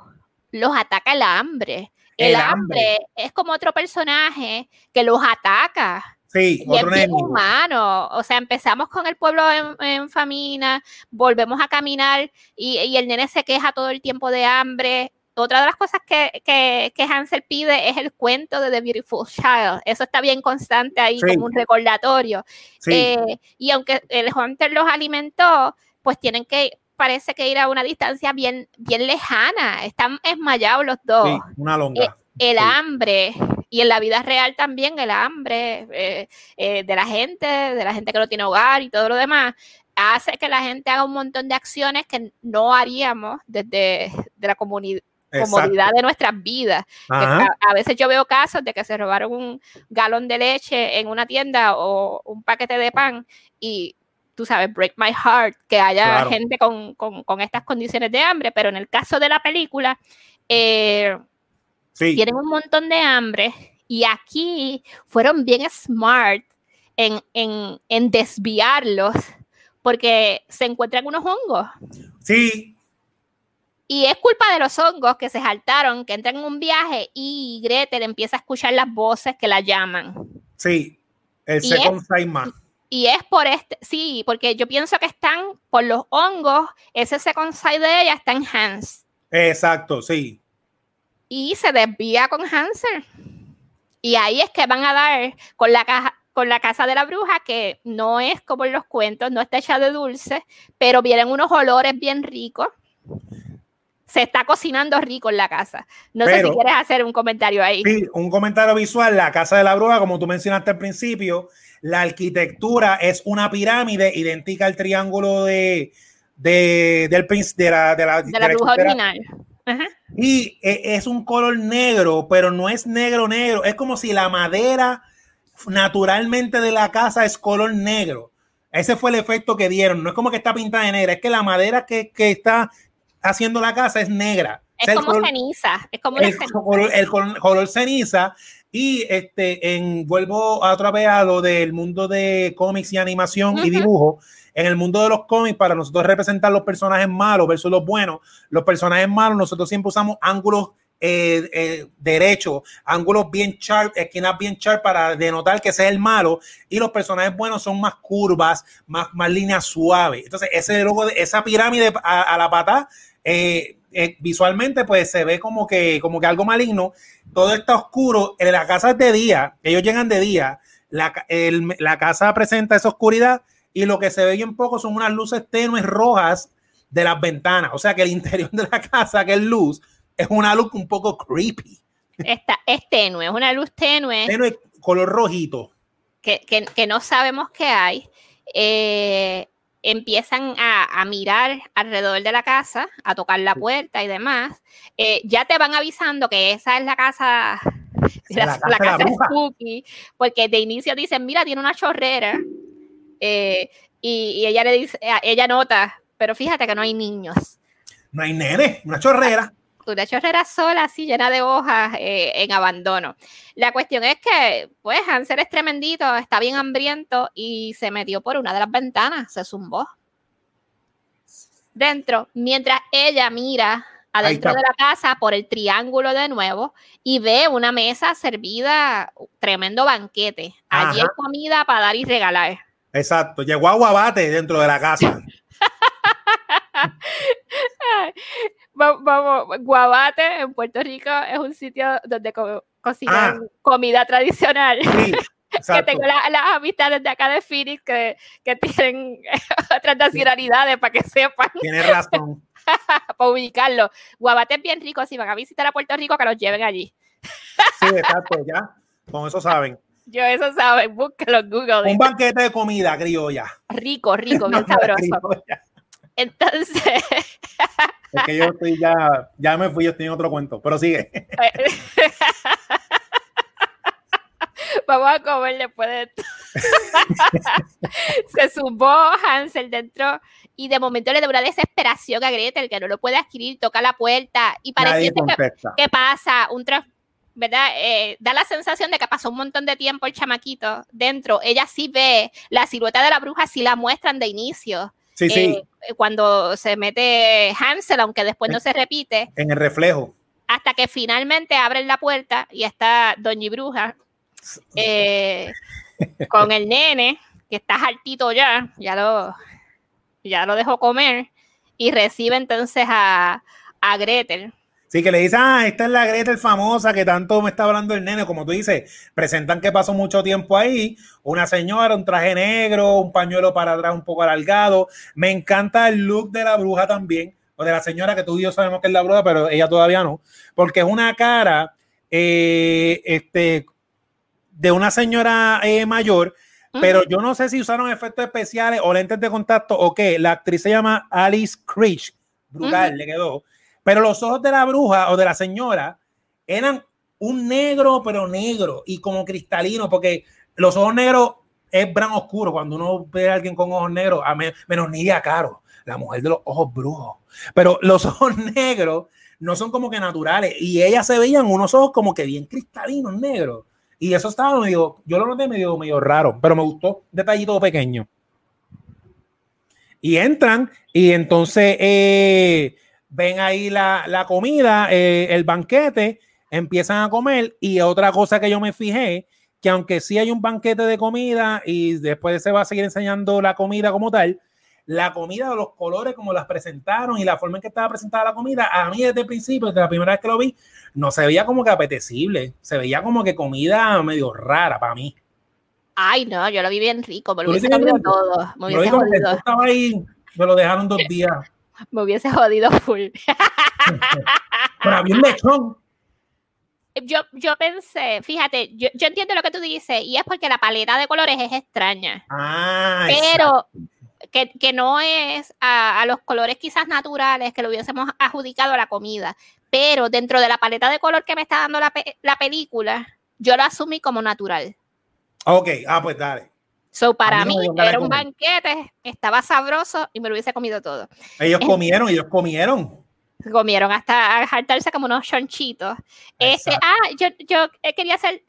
los ataca el hambre. El, El hambre. hambre. es como otro personaje que los ataca. Sí, Y es otro bien enemigo. humano. O sea, empezamos con el pueblo en, en famina, volvemos a caminar y, y el nene se queja todo el tiempo de hambre. Otra de las cosas que, que, que Hansel pide es el cuento de The Beautiful Child. Eso está bien constante ahí Sí. como un recordatorio. Sí, Eh, y aunque el Hunter los alimentó, pues tienen que, parece que ir a una distancia bien, bien lejana. Están esmayados los dos sí, una longa. el Sí. hambre y en la vida real también el hambre eh, eh, de la gente, de la gente que no tiene hogar y todo lo demás, hace que la gente haga un montón de acciones que no haríamos desde de la comuni- Exacto. comodidad de nuestras vidas. A, a veces yo veo casos de que se robaron un galón de leche en una tienda o un paquete de pan y tú sabes, break my heart, que haya Claro. gente con, con- con estas condiciones de hambre, pero en el caso de la película, eh, Sí, tienen un montón de hambre y aquí fueron bien smart en, en, en desviarlos porque se encuentran unos hongos. sí, Y es culpa de los hongos que se saltaron, que entran en un viaje y Gretel empieza a escuchar las voces que la llaman. sí. El Y second side man. Y es por este, sí, porque yo pienso que están por los hongos, ese second side de ella está en Hans. Exacto, sí. Y se desvía con Hansel. Y ahí es que van a dar con la caja, con la casa de la bruja, que no es como en los cuentos, no está hecha de dulce, pero vienen unos olores bien ricos. Se está cocinando rico en la casa. No sé si quieres hacer un comentario ahí. Sí, un comentario visual, la casa de la bruja, como tú mencionaste al principio, la arquitectura es una pirámide idéntica al triángulo de, de, del, princ- de la, de la, de la de bruja original. Ajá. Y e- es un color negro, pero no es negro negro. Es como si la madera naturalmente de la casa es color negro. Ese fue el efecto que dieron. No es como que está pintada de negra, es que la madera que, que está haciendo la casa es negra. O Es sea, como color- ceniza. Es como el ceniza. color, el col- color ceniza. Y este, en, vuelvo a otra vez a lo del mundo de cómics y animación y dibujo. En el mundo de los cómics, para nosotros representar los personajes malos versus los buenos, los personajes malos, nosotros siempre usamos ángulos eh, eh, derechos, ángulos bien sharp, esquinas bien sharp para denotar que ese es el malo. Y los personajes buenos son más curvas, más, más líneas suaves. Entonces, ese logo, de, esa pirámide a, la pata, eh, eh, visualmente pues se ve como que, como que algo maligno, todo está oscuro, en la casa es de día, ellos llegan de día, la, la casa presenta esa oscuridad y lo que se ve bien poco son unas luces tenues rojas de las ventanas, o sea que el interior de la casa, que es luz, es una luz un poco creepy, Esta, es tenue, es una luz tenue. tenue color rojito. que, que- que no sabemos qué hay, eh, empiezan a, a mirar alrededor de la casa, a tocar la puerta y demás. Eh, ya te van avisando que esa es la casa, la, la casa la casa spooky, porque de inicio dicen, mira, tiene una chorrera. Eh, y, y ella le dice, eh, ella nota, pero fíjate que no hay niños. No hay nene, una chorrera. Una chorrera sola, así llena de hojas, eh, en abandono. La cuestión es que, pues, Hansel es tremendito, está bien hambriento y se metió por una de las ventanas, se zumbó dentro, mientras ella mira adentro de la casa por el triángulo de nuevo y ve una mesa servida, tremendo banquete. Allí hay Ajá. comida para dar y regalar. Exacto, llegó a Guabate dentro de la casa. Va- Vamos, Guabate en Puerto Rico es un sitio donde co- cocinan Ah. comida tradicional. Sí, que tengo la- las amistades de acá de Phoenix que, que tienen otras nacionalidades para que sepan, Tienes razón. para ubicarlo. Guabate es bien rico, si van a visitar a Puerto Rico, que los lleven allí. Sí, exacto, ya. Con eso saben. Yo eso saben, búsquelo en Google. Un banquete de comida criolla. Rico, rico, bien sabroso. Entonces, Es que yo estoy ya, ya me fui, yo estoy en otro cuento, pero sigue. vamos a comer después de esto. se sumó Hansel dentro y de momento le da una desesperación a Gretel que no lo puede adquirir, toca la puerta y parece que, ¿qué pasa? Un ¿verdad? Eh, da la sensación de que pasó un montón de tiempo el chamaquito dentro. Ella sí ve la silueta de la bruja, sí la muestran de inicio. Sí, sí. Eh, cuando se mete Hansel, aunque después no se repite. En el reflejo. Hasta que finalmente abren la puerta y está Doña Bruja eh, con el nene, que está altito ya, ya lo, ya lo dejó comer, y recibe entonces a, a Gretel. Sí, que le dicen, ah, esta es la Gretel famosa que tanto me está hablando el nene, como tú dices, presentan que pasó mucho tiempo ahí, una señora, un traje negro, un pañuelo para atrás un poco alargado. Me encanta el look de la bruja también, o de la señora que tú y yo sabemos que es la bruja, pero ella todavía no, porque es una cara, eh, este, de una señora eh, mayor, pero yo no sé si usaron efectos especiales o lentes de contacto o qué. La actriz se llama Alice Creech, brutal, le quedó. Pero los ojos de la bruja o de la señora eran un negro, pero negro y como cristalino, porque los ojos negros es bran oscuro. Cuando uno ve a alguien con ojos negros, a menos Nidia Caro, la mujer de los ojos brujos. Pero los ojos negros no son como que naturales y ella se veían unos ojos como que bien cristalinos, negros. Y eso estaba medio, yo lo noté medio, medio raro, pero me gustó, detallito pequeño. Y entran y entonces eh, ven ahí la, comida, eh, el banquete, empiezan a comer y otra cosa que yo me fijé, que aunque sí hay un banquete de comida y después se va a seguir enseñando la comida como tal, la comida, los colores como las presentaron y la forma en que estaba presentada la comida, a mí desde el principio, desde la primera vez que lo vi, no se veía como que apetecible, se veía como que comida medio rara para mí. Ay, no, yo lo vi bien rico, me lo todo. Me hubiese jodido. Estaba ahí, me lo dejaron dos días. Me hubiese jodido full. Pero había un lechón. Yo, yo pensé, fíjate, yo, yo, entiendo lo que tú dices, y es porque la paleta de colores es extraña. Ah, pero que, no es a, los colores quizás naturales que lo hubiésemos adjudicado a la comida, pero dentro de la paleta de color que me está dando la, película, yo lo asumí como natural. Ok, ah, pues dale. So, para mí, era un banquete, estaba sabroso y me lo hubiese comido todo. Ellos comieron, ellos comieron. Comieron hasta hartarse como unos chonchitos. Este, ah, yo, yo quería hacer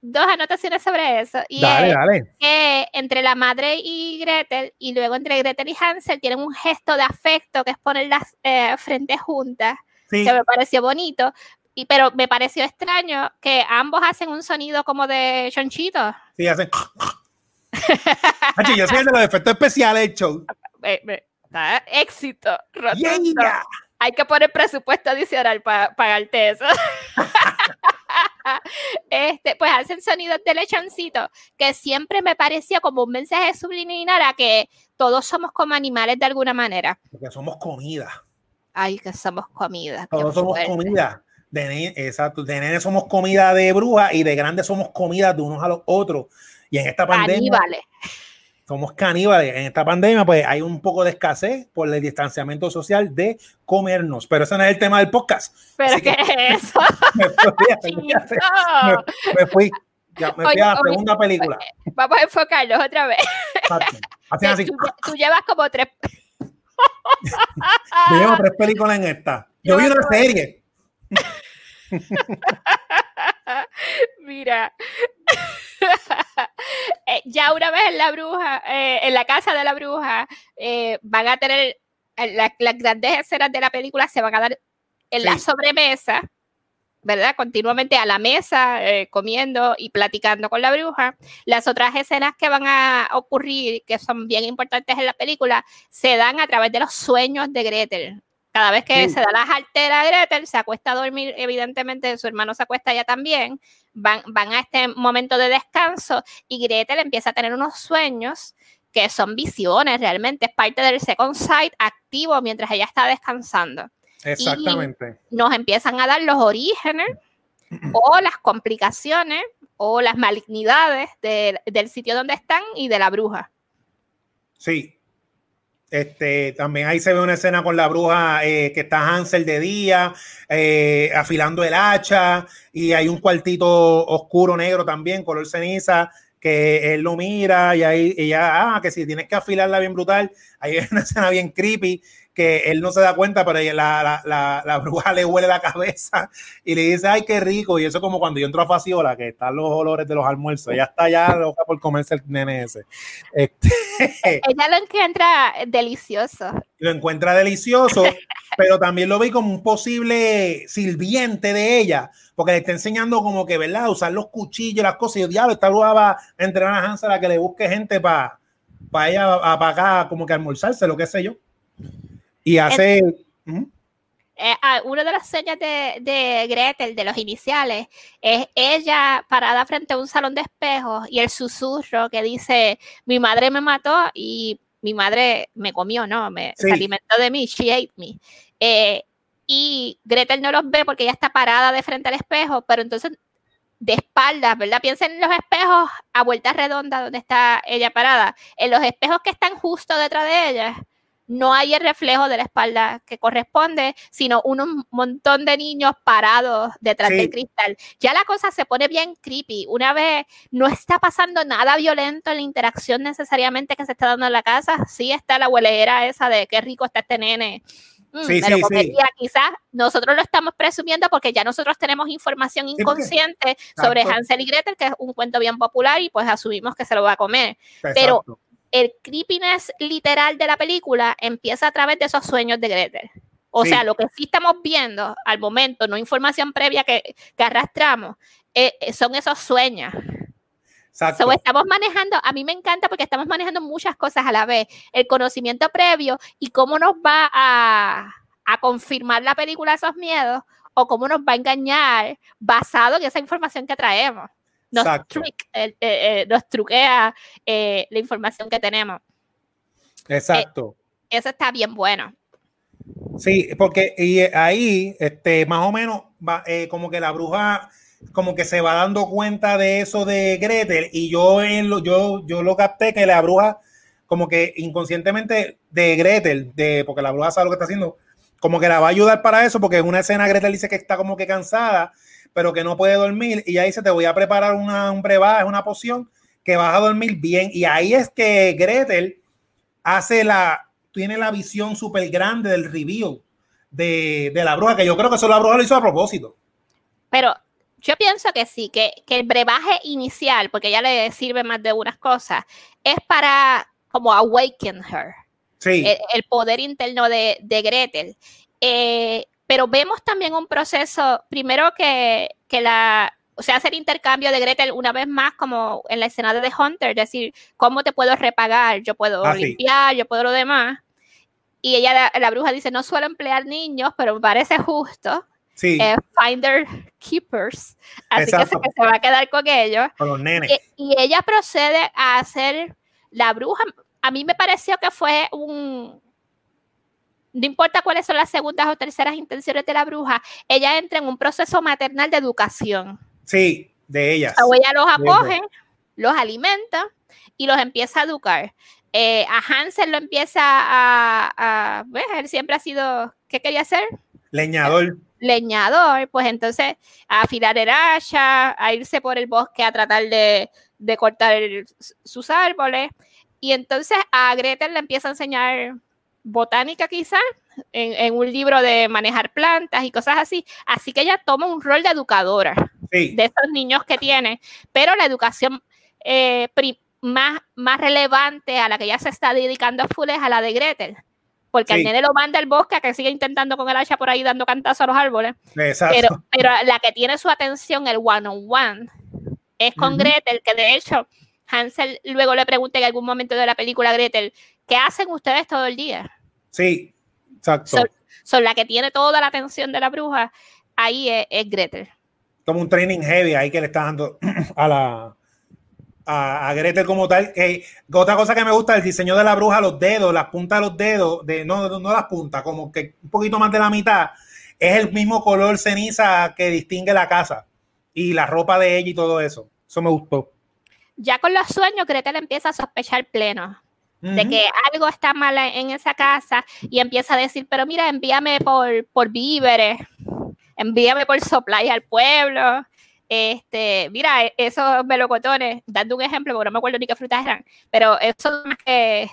dos anotaciones sobre eso. Y dale, es que entre la madre y Gretel, y luego entre Gretel y Hansel, tienen un gesto de afecto que es poner las eh, frentes juntas, que me pareció bonito. Y, pero me pareció extraño que ambos hacen un sonido como de chonchito. Sí, hacen. Yo soy de los efectos especiales del show. éxito. Hay que poner presupuesto adicional para pagarte eso. este, pues hacen sonidos de lechoncito que siempre me parecía como un mensaje subliminal a que todos somos como animales de alguna manera. Porque somos comida. Ay, que somos comida. Todos somos comida. De exacto, de nene somos comida de bruja y de grande somos comida de unos a los otros. Y en esta pandemia somos caníbales. En esta pandemia, pues hay un poco de escasez por el distanciamiento social de comernos. Pero ese no es el tema del podcast. ¿Pero qué es eso? me, fui, Ya, me fui a la segunda película. Vamos a enfocarnos otra vez. Así, Tú, llevas como tres. Yo llevo tres películas en esta. Yo vi una serie. Mira, eh, ya una vez en la bruja, eh, en la casa de la bruja, eh, van a tener las grandes escenas de la película se van a dar en la sobremesa, ¿verdad? Continuamente a la mesa, comiendo y platicando con la bruja. Las otras escenas que van a ocurrir, que son bien importantes en la película, se dan a través de los sueños de Gretel. Cada vez que se da la altera Gretel, se acuesta a dormir, evidentemente su hermano se acuesta ya también, van, van a este momento de descanso y Gretel empieza a tener unos sueños que son visiones realmente, es parte del second sight activo mientras ella está descansando. Exactamente. Y nos empiezan a dar los orígenes o las complicaciones o las malignidades del sitio donde están y de la bruja. Sí, este, también ahí se ve una escena con la bruja eh, que está Hansel de día, eh, afilando el hacha, y hay un cuartito oscuro negro también, color ceniza, que él lo mira y ahí ella, ah, que si tienes que afilarla bien brutal, hay una escena bien creepy que él no se da cuenta, pero la, la, la, bruja le huele la cabeza y le dice, ay, qué rico. Y eso como cuando yo entro a Faciola, que están los olores de los almuerzos. Ella está ya loca por comerse el nene ese. Este, Ella lo encuentra delicioso. Lo encuentra delicioso, pero también lo ve como un posible sirviente de ella, porque le está enseñando como que, ¿verdad? Usar los cuchillos, las cosas. Y yo, diablo, esta bruja va a entrenar a Hansel a que le busque gente para para ella a, para acá, como que almorzarse, lo que sé yo. Y hace... Eh, ah, una de las señas de, de, Gretel, de los iniciales, es ella parada frente a un salón de espejos y el susurro que dice, mi madre me mató y mi madre me comió, ¿no? Me, Se alimentó de mí, she ate me. Eh, y Gretel no los ve porque ella está parada de frente al espejo, pero entonces de espaldas, ¿verdad? Piensen en los espejos a vuelta redonda donde está ella parada. En los espejos que están justo detrás de ella, no hay el reflejo de la espalda que corresponde, sino un montón de niños parados detrás del cristal. Ya la cosa se pone bien creepy. Una vez no está pasando nada violento en la interacción necesariamente que se está dando en la casa. Sí está la huelera esa de qué rico está este nene. Mm, pero quizás nosotros lo estamos presumiendo porque ya nosotros tenemos información inconsciente sobre Hansel y Gretel, que es un cuento bien popular y pues asumimos que se lo va a comer. Pero el creepiness literal de la película empieza a través de esos sueños de Gretel. O sea, lo que sí estamos viendo al momento, no información previa que, arrastramos, eh, eh, son esos sueños. Exacto. estamos manejando, a mí me encanta porque estamos manejando muchas cosas a la vez. El conocimiento previo y cómo nos va a, a confirmar la película esos miedos o cómo nos va a engañar basado en esa información que traemos nos, eh, eh, nos truquea eh, la información que tenemos. Exacto. eso está bien bueno. Sí, porque y ahí, este, más o menos, va, como que la bruja, como que se va dando cuenta de eso de Gretel, y yo, en lo, yo, yo lo capté que la bruja, como que inconscientemente de Gretel, de, porque la bruja sabe lo que está haciendo, como que la va a ayudar para eso, porque en una escena Gretel dice que está como que cansada pero que no puede dormir. Y ahí dice, te voy a preparar una, un brebaje, una poción que vas a dormir bien. Y ahí es que Gretel hace la, tiene la visión súper grande del review de, de, la bruja, que yo creo que eso la bruja lo hizo a propósito. Pero yo pienso que sí, que, que el brebaje inicial, porque ya le sirve más de unas cosas, es para como awaken her. Sí. El, poder interno de, de Gretel. Eh, pero vemos también un proceso, primero que, que la, o sea, hacer intercambio de Gretel una vez más como en la escena de The Hunter, es decir, ¿cómo te puedo repagar? Yo puedo ah, limpiar, yo puedo lo demás. Y ella, la, bruja dice, no suelo emplear niños, pero me parece justo. Sí. Eh, finder keepers. Así que se, se, va a quedar con ellos. Con los nenes. Y, y ella procede a hacer la bruja. A mí me pareció que fue un, no importa cuáles son las segundas o terceras intenciones de la bruja, ella entra en un proceso maternal de educación. Sí, de ellas. O ella los acoge, los alimenta y los empieza a educar. Eh, a Hansel lo empieza a, ver, él siempre ha sido, ¿qué quería hacer? Leñador. Leñador, pues entonces a afilar el hacha, a irse por el bosque a tratar de, cortar sus árboles. Y entonces a Gretel le empieza a enseñar botánica quizás, en, un libro de manejar plantas y cosas así. Así que ella toma un rol de educadora de esos niños que tiene, pero la educación eh, más, más relevante a la que ella se está dedicando a full es a la de Gretel. Porque al nene lo manda al bosque a que siga intentando con el hacha por ahí dando cantazos a los árboles. Pero, pero la que tiene su atención, el one-on-one, es con Gretel, que de hecho Hansel luego le pregunta en algún momento de la película a Gretel, ¿qué hacen ustedes todo el día? Sí, exacto. Son, la que tiene toda la atención de la bruja, ahí es, Gretel. Como un training heavy ahí que le está dando a la a, Gretel como tal. otra cosa que me gusta el diseño de la bruja, los dedos, las puntas de los dedos, de, no, no las puntas, como que un poquito más de la mitad, es el mismo color ceniza que distingue la casa y la ropa de ella y todo eso. Eso me gustó. Ya con los sueños, Gretel empieza a sospechar pleno de que algo está mal en esa casa y empieza a decir, pero mira, envíame por, por víveres, envíame por supply al pueblo. Este, mira, e, esos melocotones, dando un ejemplo, porque no me acuerdo ni qué frutas eran, pero esos que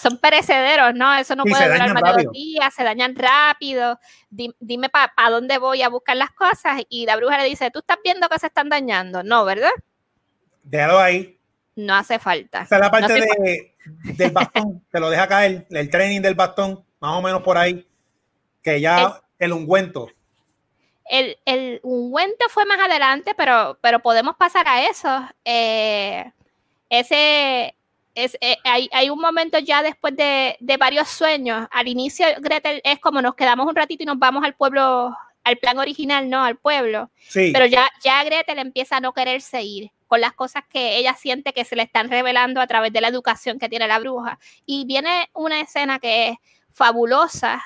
son perecederos, ¿no? Eso no puede durar más de dos días, se dañan rápido. Dime para dónde voy a buscar las cosas. Y la bruja le dice, ¿tú estás viendo que se están dañando? No, ¿verdad? Déjalo ahí. No hace falta. Esa es la parte del bastón, te lo deja caer, el training del bastón, más o menos por ahí, que ya el, ungüento. El, el, ungüento fue más adelante, pero, pero podemos pasar a eso. Eh, ese, es, eh, hay, hay, un momento ya después de, de, varios sueños. Al inicio, Gretel es como nos quedamos un ratito y nos vamos al pueblo, al plan original, ¿no? Al pueblo. Sí. Pero ya, ya Gretel empieza a no quererse ir con las cosas que ella siente que se le están revelando a través de la educación que tiene la bruja. Y viene una escena que es fabulosa.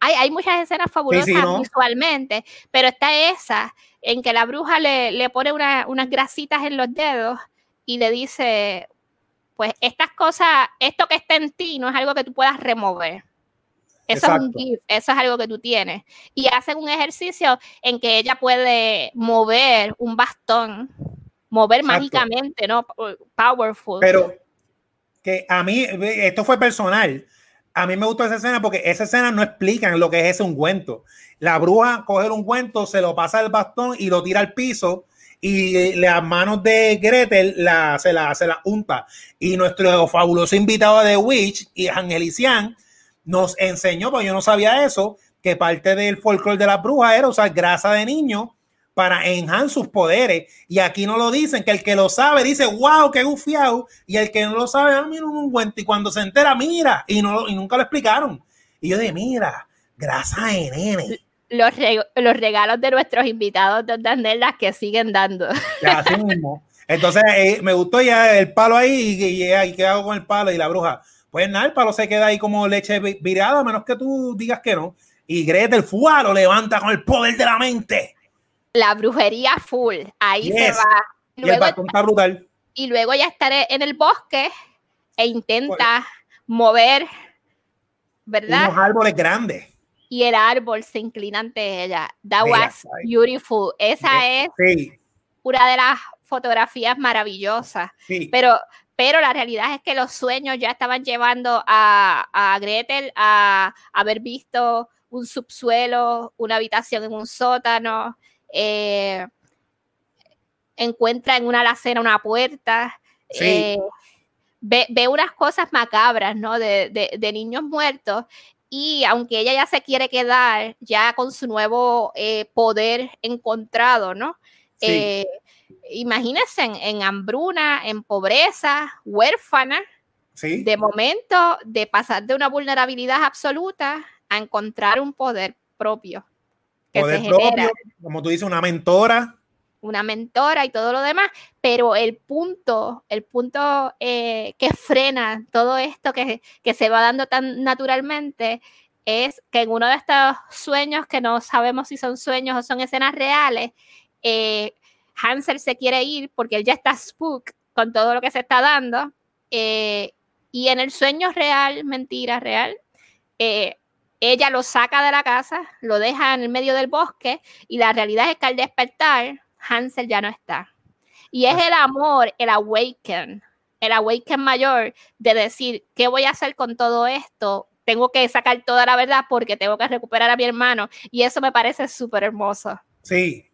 Hay, hay muchas escenas fabulosas visualmente, pero está esa en que la bruja le, le pone unas grasitas en los dedos y le dice, pues estas cosas, esto que está en ti no es algo que tú puedas remover. Eso es un gift, eso es algo que tú tienes. Y hacen un ejercicio en que ella puede mover un bastón mover mágicamente, ¿no? Powerful. Pero que a mí, esto fue personal. A mí me gustó esa escena porque esa escena no explican lo que es ese ungüento. La bruja coge el ungüento, se lo pasa al bastón y lo tira al piso y las manos de Gretel la, se, la, se la unta. Y nuestro fabuloso invitado de Witch y Angelician nos enseñó, porque yo no sabía eso, que parte del folclore de la bruja era usar grasa de niño para enhanced sus poderes. Y aquí no lo dicen, que el que lo sabe dice, wow, qué gufiado. Y el que no lo sabe, ah, mira un cuento. Y cuando se entera, mira. Y, no, y nunca lo explicaron. Y yo de mira, grasa de nene. Los, los regalos de nuestros invitados de las que siguen dando. así mismo. Entonces, eh, me gustó ya el palo ahí y, y, qué hago con el palo y la bruja. Pues nada, el palo se queda ahí como leche virada, a menos que tú digas que no. Y Gretel, fuá, lo levanta con el poder de la mente la brujería full. Ahí se va. Luego, y el está brutal. Y luego ya estaré en el bosque e intenta mover, ¿verdad? Unos árboles grandes. Y el árbol se inclina ante ella. That was beautiful. Esa es una de las fotografías maravillosas. Pero, pero la realidad es que los sueños ya estaban llevando a, a Gretel a haber visto un subsuelo, una habitación en un sótano, eh, encuentra en una alacena una puerta, eh, ve, unas cosas macabras, ¿no? De, niños muertos. Y aunque ella ya se quiere quedar ya con su nuevo eh, poder encontrado, ¿no? imagínense en, hambruna, en pobreza, huérfana, de momento de pasar de una vulnerabilidad absoluta a encontrar un poder propio como tú dices, una mentora. Una mentora y todo lo demás, pero el punto, el punto eh, que frena todo esto que, se va dando tan naturalmente es que en uno de estos sueños, que no sabemos si son sueños o son escenas reales, eh, Hansel se quiere ir porque él ya está spook con todo lo que se está dando. Eh, y en el sueño real, mentira real, ella lo saca de la casa, lo deja en el medio del bosque y la realidad es que al despertar, Hansel ya no está. Y es el amor, el awaken, el awaken mayor de decir, ¿qué voy a hacer con todo esto? Tengo que sacar toda la verdad porque tengo que recuperar a mi hermano. Y eso me parece súper hermoso. Sí.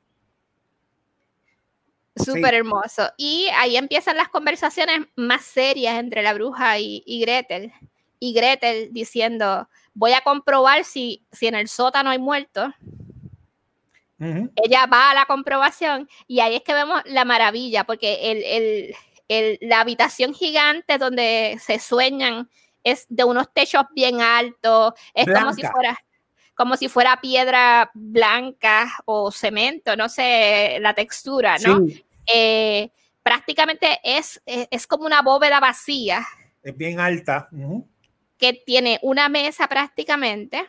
Súper hermoso. Y ahí empiezan las conversaciones más serias entre la bruja y, y Gretel. Y Gretel diciendo, voy a comprobar si, si en el sótano hay muertos. Ella va a la comprobación y ahí es que vemos la maravilla, porque la habitación gigante donde se sueñan es de unos techos bien altos, es como si fuera como si fuera piedra blanca o cemento, no sé la textura, ¿no? Eh, prácticamente es, es, como una bóveda vacía. Es bien alta que tiene una mesa prácticamente,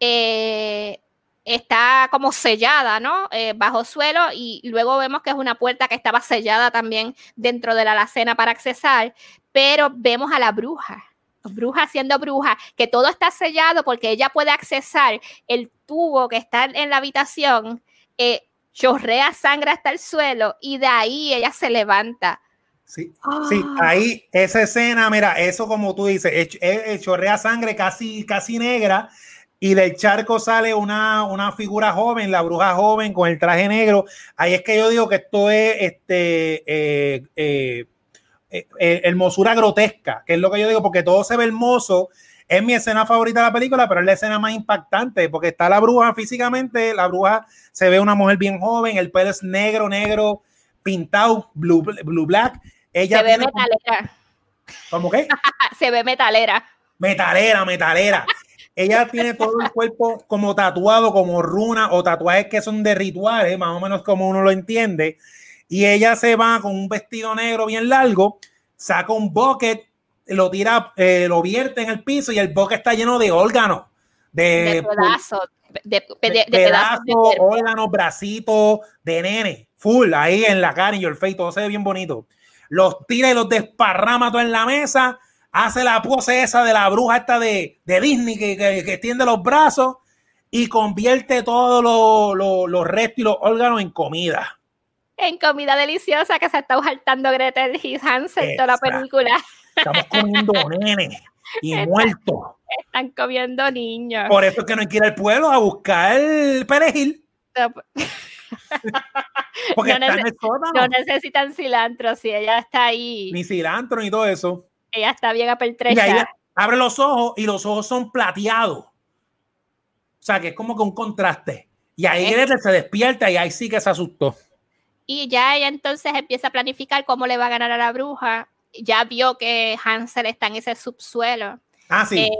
eh, está como sellada, ¿no? Eh, bajo suelo y luego vemos que es una puerta que estaba sellada también dentro de la alacena para accesar, pero vemos a la bruja, bruja siendo bruja, que todo está sellado porque ella puede accesar el tubo que está en la habitación. Eh, chorrea sangre hasta el suelo y de ahí ella se levanta. Sí, sí, ah. ahí esa escena, mira, eso como tú dices, chorrea sangre casi, casi negra y del charco sale una, una figura joven, la bruja joven con el traje negro. Ahí es que yo digo que esto es este eh, eh, eh, hermosura grotesca, que es lo que yo digo, porque todo se ve hermoso. Es mi escena favorita de la película, pero es la escena más impactante, porque está la bruja físicamente, la bruja se ve una mujer bien joven, el pelo es negro, negro, pintado, blue, blue black. Ella se ve metalera. ¿Cómo qué? se ve metalera. Metalera, metalera. Ella tiene todo el cuerpo como tatuado, como runa o tatuajes que son de rituales, más o menos como uno lo entiende. Y ella se va con un vestido negro bien largo, saca un bucket, lo tira, eh, lo vierte en el piso y el bucket está lleno de órganos. De, pedazos. De, pedazos, órganos, bracitos de nene, full, ahí en la cara y el face, todo se ve bien bonito. Los tira y los desparrama todo en la mesa hace la pose esa de la bruja esta de, Disney que, que, extiende los brazos y convierte todos los restos y los órganos en comida. En comida deliciosa que se está saltando Gretel y Hansel toda la película. Estamos comiendo nenes y muertos. Están comiendo niños. Por eso es que no hay que ir al pueblo a buscar el perejil. Porque no, necesitan cilantro, si ella está ahí. Ni cilantro ni todo eso. Ella está bien apertrecha. abre los ojos y los ojos son plateados. O sea, que es como que un contraste. Y ahí se despierta y ahí sí que se asustó. Y ya ella entonces empieza a planificar cómo le va a ganar a la bruja. Ya vio que Hansel está en ese subsuelo. Ah, sí. Eh,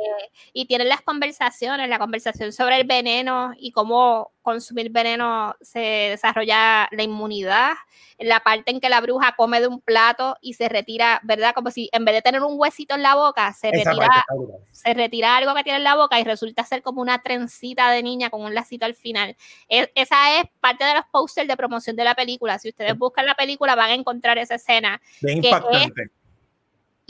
y tienen las conversaciones, la conversación sobre el veneno y cómo consumir veneno se desarrolla la inmunidad. La parte en que la bruja come de un plato y se retira, ¿verdad? Como si en vez de tener un huesito en la boca, se retira, se retira algo que tiene en la boca y resulta ser como una trencita de niña con un lacito al final. E, esa es parte de los posters de promoción de la película. Si ustedes buscan la película, van a encontrar esa escena. Bien impactante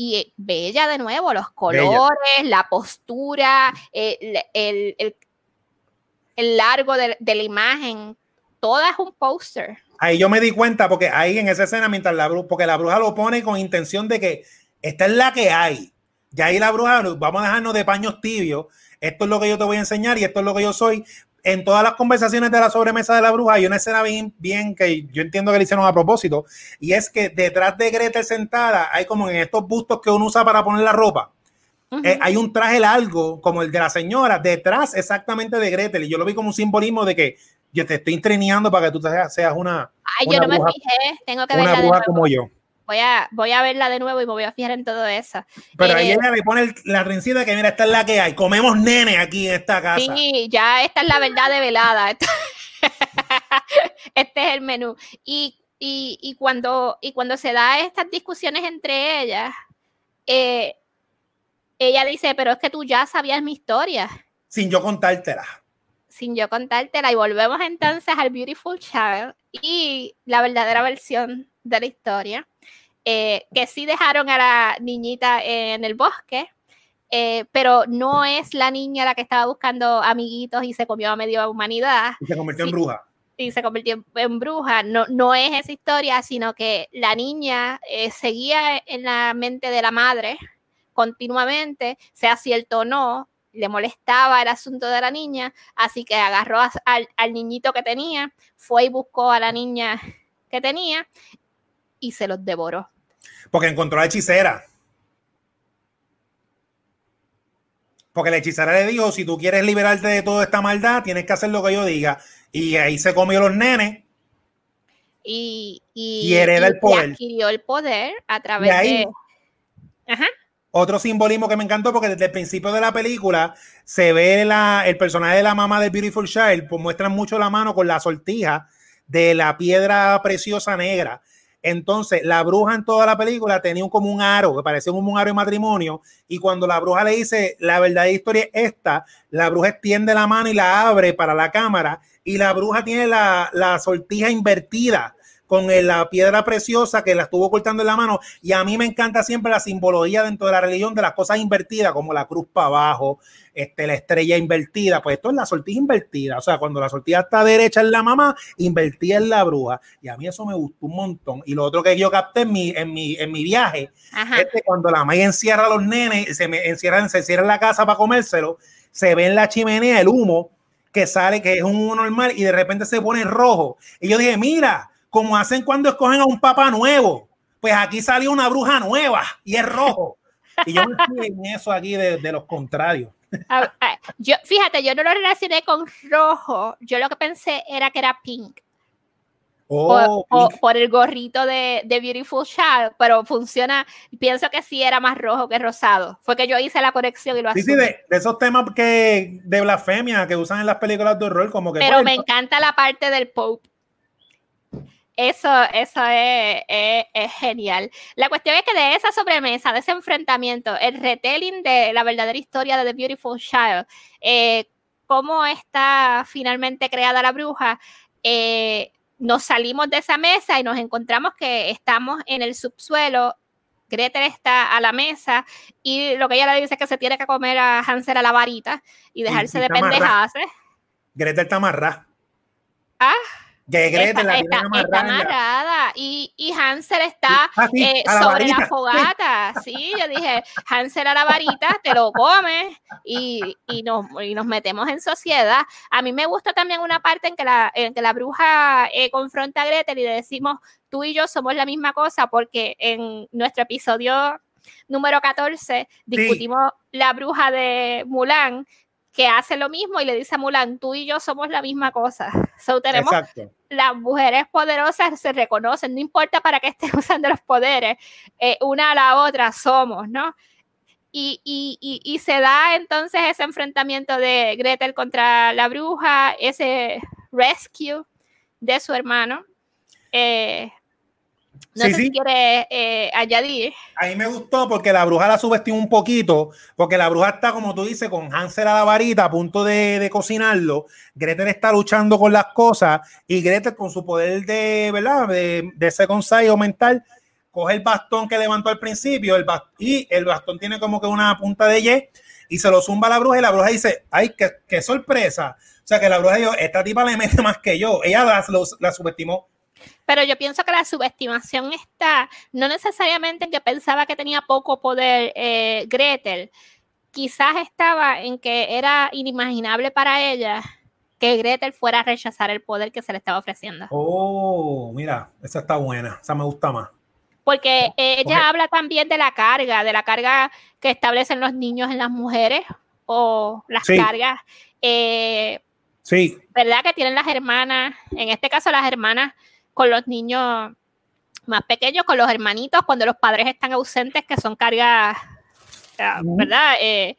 y bella de nuevo, los colores, la postura, el, el, largo de, la imagen, todo es un póster. Ahí yo me di cuenta, porque ahí en esa escena, mientras la bruja, porque la bruja lo pone con intención de que esta es la que hay. Ya ahí la bruja, vamos a dejarnos de paños tibios. Esto es lo que yo te voy a enseñar y esto es lo que yo soy en todas las conversaciones de la sobremesa de la bruja hay una escena bien, bien que yo entiendo que le hicieron a propósito, y es que detrás de Gretel sentada hay como en estos bustos que uno usa para poner la ropa. Eh, hay un traje largo como el de la señora detrás exactamente de Gretel y yo lo vi como un simbolismo de que yo te estoy entrenando para que tú seas, una Ay, yo no me fijé, tengo que una bruja como yo voy a, voy a verla de nuevo y me voy a fijar en todo eso. Pero ahí eh, ella le pone la rencida que mira, esta es la que hay. Comemos nene aquí en esta casa. Sí, ya esta es la verdad de velada. este es el menú. Y, y, y, cuando, y cuando se da estas discusiones entre ellas, eh, ella dice, pero es que tú ya sabías mi historia. Sin yo contártela. Sin yo contártela. Y volvemos entonces al Beautiful Child y la verdadera versión de la historia. Eh, que sí dejaron a la niñita en el bosque, eh, pero no es la niña la que estaba buscando amiguitos y se comió a medio humanidad. Y se convirtió en bruja. Y se convirtió en bruja. No, no es esa historia, sino que la niña eh, seguía en la mente de la madre continuamente, sea cierto o no, le molestaba el asunto de la niña, así que agarró al, al niñito que tenía, fue y buscó a la niña que tenía y se los devoró. Porque encontró a la hechicera. Porque la hechicera le dijo, si tú quieres liberarte de toda esta maldad, tienes que hacer lo que yo diga. Y ahí se comió los nenes. Y, y, hereda el poder. adquirió el poder a través de... Ajá. Otro simbolismo que me encantó porque desde el principio de la película se ve la, el personaje de la mamá de Beautiful Child, pues muestran mucho la mano con la sortija de la piedra preciosa negra. Entonces, la bruja en toda la película tenía como un aro, que parecía un aro de matrimonio, y cuando la bruja le dice, la verdadera historia es esta, la bruja extiende la mano y la abre para la cámara, y la bruja tiene la, sortija invertida, con la piedra preciosa que la estuvo cortando en la mano. Y a mí me encanta siempre la simbología dentro de la religión de las cosas invertidas, como la cruz para abajo, este, la estrella invertida. Pues esto es la sortija invertida. O sea, cuando la sortija está derecha en la mamá, invertida en la bruja. Y a mí eso me gustó un montón. Y lo otro que yo capté en mi, en mi, en mi viaje es que cuando la mamá encierra a los nenes, se me encierran, se cierra en la casa para comérselo, se ve en la chimenea el humo que sale, que es un humo normal, y de repente se pone rojo. Y yo dije, mira, como hacen cuando escogen a un papa nuevo. Pues aquí salió una bruja nueva y es rojo. Y yo me fui en eso aquí de, los contrarios. yo, fíjate, yo no lo relacioné con rojo. Yo lo que pensé era que era pink. Oh, por, el gorrito de, Beautiful Child, pero funciona. Pienso que sí era más rojo que rosado. Fue que yo hice la conexión y lo Sí, sí, de, esos temas que de blasfemia que usan en las películas de horror, como que. Pero pues, me encanta la parte del Pope. Eso, eso es, genial. La cuestión es que de esa sobremesa, de ese enfrentamiento, el retelling de la verdadera historia de The Beautiful Child, eh, cómo está finalmente creada la bruja, eh, nos salimos de esa mesa y nos encontramos que estamos en el subsuelo. Gretel está a la mesa y lo que ella le dice es que se tiene que comer a Hansel a la varita y dejarse de pendejadas. Gretel está amarrada. Ah, que Gretel la está, amarrada. Y, y, Hansel está ah, eh, sobre la fogata. Sí, yo dije, Hansel a la varita, te lo comes y, y, nos, y nos metemos en sociedad. A mí me gusta también una parte en que la, en que la bruja eh, confronta a Gretel y le decimos, tú y yo somos la misma cosa, porque en nuestro episodio número 14 discutimos la bruja de Mulan que hace lo mismo y le dice a Mulan, tú y yo somos la misma cosa. So, tenemos las mujeres poderosas se reconocen, no importa para qué estén usando los poderes, eh, una a la otra somos, ¿no? Y, y, y, se da entonces ese enfrentamiento de Gretel contra la bruja, ese rescue de su hermano. Eh, no sé si quiere eh, añadir. A mí me gustó porque la bruja la subestimó un poquito, porque la bruja está, como tú dices, con Hansel a la varita a punto de, cocinarlo. Gretel está luchando con las cosas y Gretel con su poder de, ¿verdad? De, de ese consejo mental, coge el bastón que levantó al principio el y el bastón tiene como que una punta de Y y se lo zumba a la bruja y la bruja dice, ay, qué, qué sorpresa. O sea que la bruja dijo, esta tipa le mete más que yo. Ella la, la subestimó pero yo pienso que la subestimación está no necesariamente en que pensaba que tenía poco poder eh, Gretel, quizás estaba en que era inimaginable para ella que Gretel fuera a rechazar el poder que se le estaba ofreciendo. Oh, mira, esa está buena, esa me gusta más. Porque ella habla también de la carga, de la carga que establecen los niños en las mujeres o las cargas. Eh, sí. ¿Verdad? Que tienen las hermanas, en este caso las hermanas con los niños más pequeños, con los hermanitos, cuando los padres están ausentes, que son cargas, ¿verdad? Eh,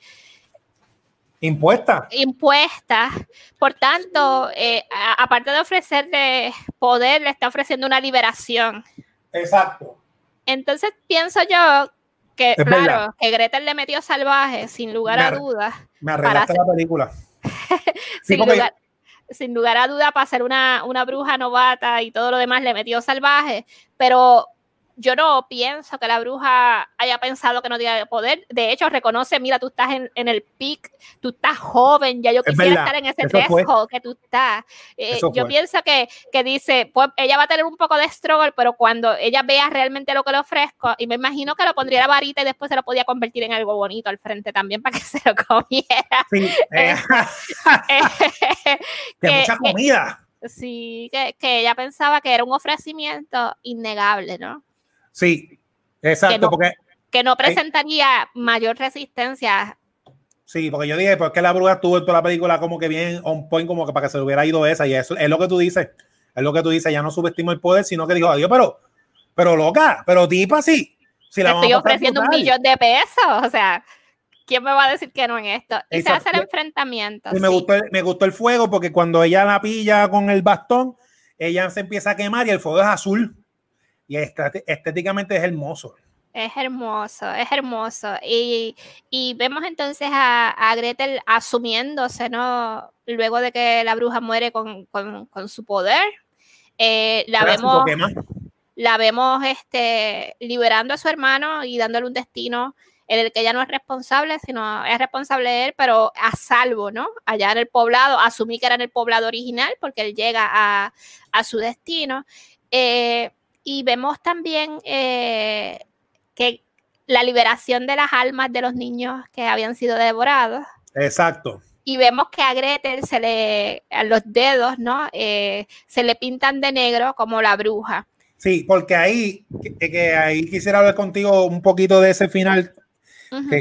impuestas. Impuestas. Por tanto, eh, aparte de ofrecerle poder, le está ofreciendo una liberación. Exacto. Entonces pienso yo que, claro, que Gretel le metió salvaje, sin lugar a dudas. Me arreglaste la película. sin lugar sin lugar a duda, para ser una, una bruja novata y todo lo demás, le metió salvaje, pero yo no pienso que la bruja haya pensado que no tiene poder. De hecho, reconoce, mira, tú estás en, el pic, tú estás joven, ya yo quisiera estar en ese riesgo que tú estás. Eh, yo pienso que, dice, pues ella va a tener un poco de struggle, pero cuando ella vea realmente lo que le ofrezco, y me imagino que lo pondría la varita y después se lo podía convertir en algo bonito al frente también para que se lo comiera. Sí. Eh, eh, mucha comida. sí, que, que ella pensaba que era un ofrecimiento innegable, ¿no? Sí, exacto, que no, porque... Que no presentaría mayor resistencia. Sí, porque yo dije, pues que la bruja estuvo en toda la película como que bien on point, como que para que se le hubiera ido esa, y eso es lo que tú dices, es lo que tú dices, ya no subestimó el poder, sino que dijo, adiós, pero, pero loca, pero tipa sí. Si la estoy ofreciendo un millón de pesos, o sea, ¿quién me va a decir que no en esto? Y se hace el enfrentamiento. Y me, gustó el, me gustó el fuego porque cuando ella la pilla con el bastón, ella se empieza a quemar y el fuego es azul y estéticamente es hermoso. Es hermoso, es hermoso. Y, vemos entonces a, Gretel asumiéndose, ¿no? Luego de que la bruja muere con, su poder. Eh, la vemos, la vemos este, liberando a su hermano y dándole un destino en el que ella no es responsable, sino es responsable él, pero a salvo, ¿no? Allá en el poblado, asumí que era en el poblado original porque él llega a, su destino. Eh, y vemos también eh, que la liberación de las almas de los niños que habían sido devorados. Exacto. Y vemos que a Gretel se le, a los dedos, ¿no? Eh, se le pintan de negro como la bruja. Sí, porque ahí, que, ahí quisiera hablar contigo un poquito de ese final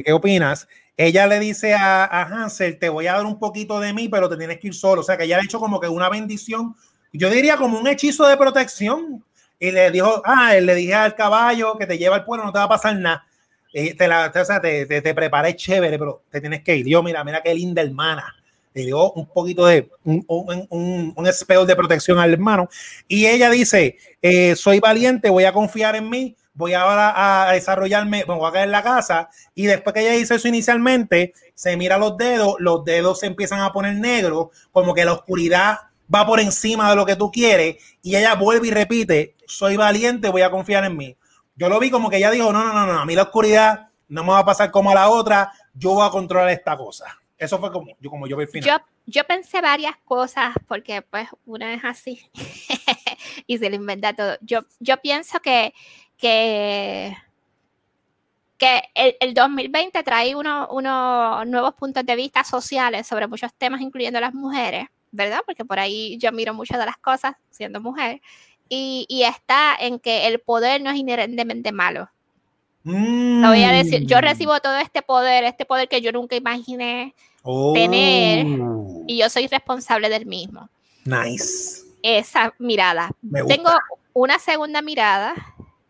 ¿Qué, opinas? Ella le dice a, Hansel, te voy a dar un poquito de mí, pero te tienes que ir solo. O sea, que ella ha hecho como que una bendición, yo diría como un hechizo de protección. Y le dijo, ah, le dije al caballo que te lleva al pueblo, no te va a pasar nada. te, la, o sea, te, te, preparé chévere, pero te tienes que ir. Yo, mira, mira qué linda hermana. Le dio un poquito de un, un, un, spell de protección al hermano. Y ella dice: eh, Soy valiente, voy a confiar en mí, voy ahora a desarrollarme, me voy a caer en la casa. Y después que ella hizo eso inicialmente, se mira los dedos, los dedos se empiezan a poner negros, como que la oscuridad va por encima de lo que tú quieres. Y ella vuelve y repite, soy valiente, voy a confiar en mí. Yo lo vi como que ella dijo, no, no, no, no, a mí la oscuridad no me va a pasar como a la otra, yo voy a controlar esta cosa. Eso fue como yo, como yo vi el final. Yo, pensé varias cosas, porque pues una es así y se lo inventa todo. Yo, yo pienso que que, que el, 2020 trae unos nuevos puntos de vista sociales sobre muchos temas, incluyendo las mujeres, ¿verdad? Porque por ahí yo miro muchas de las cosas siendo mujer. Y, está en que el poder no es inherentemente malo. voy a decir, yo mm. recibo todo este poder, este poder que yo nunca imaginé tener, oh. y yo soy responsable del mismo. Nice. Esa mirada. Tengo una segunda mirada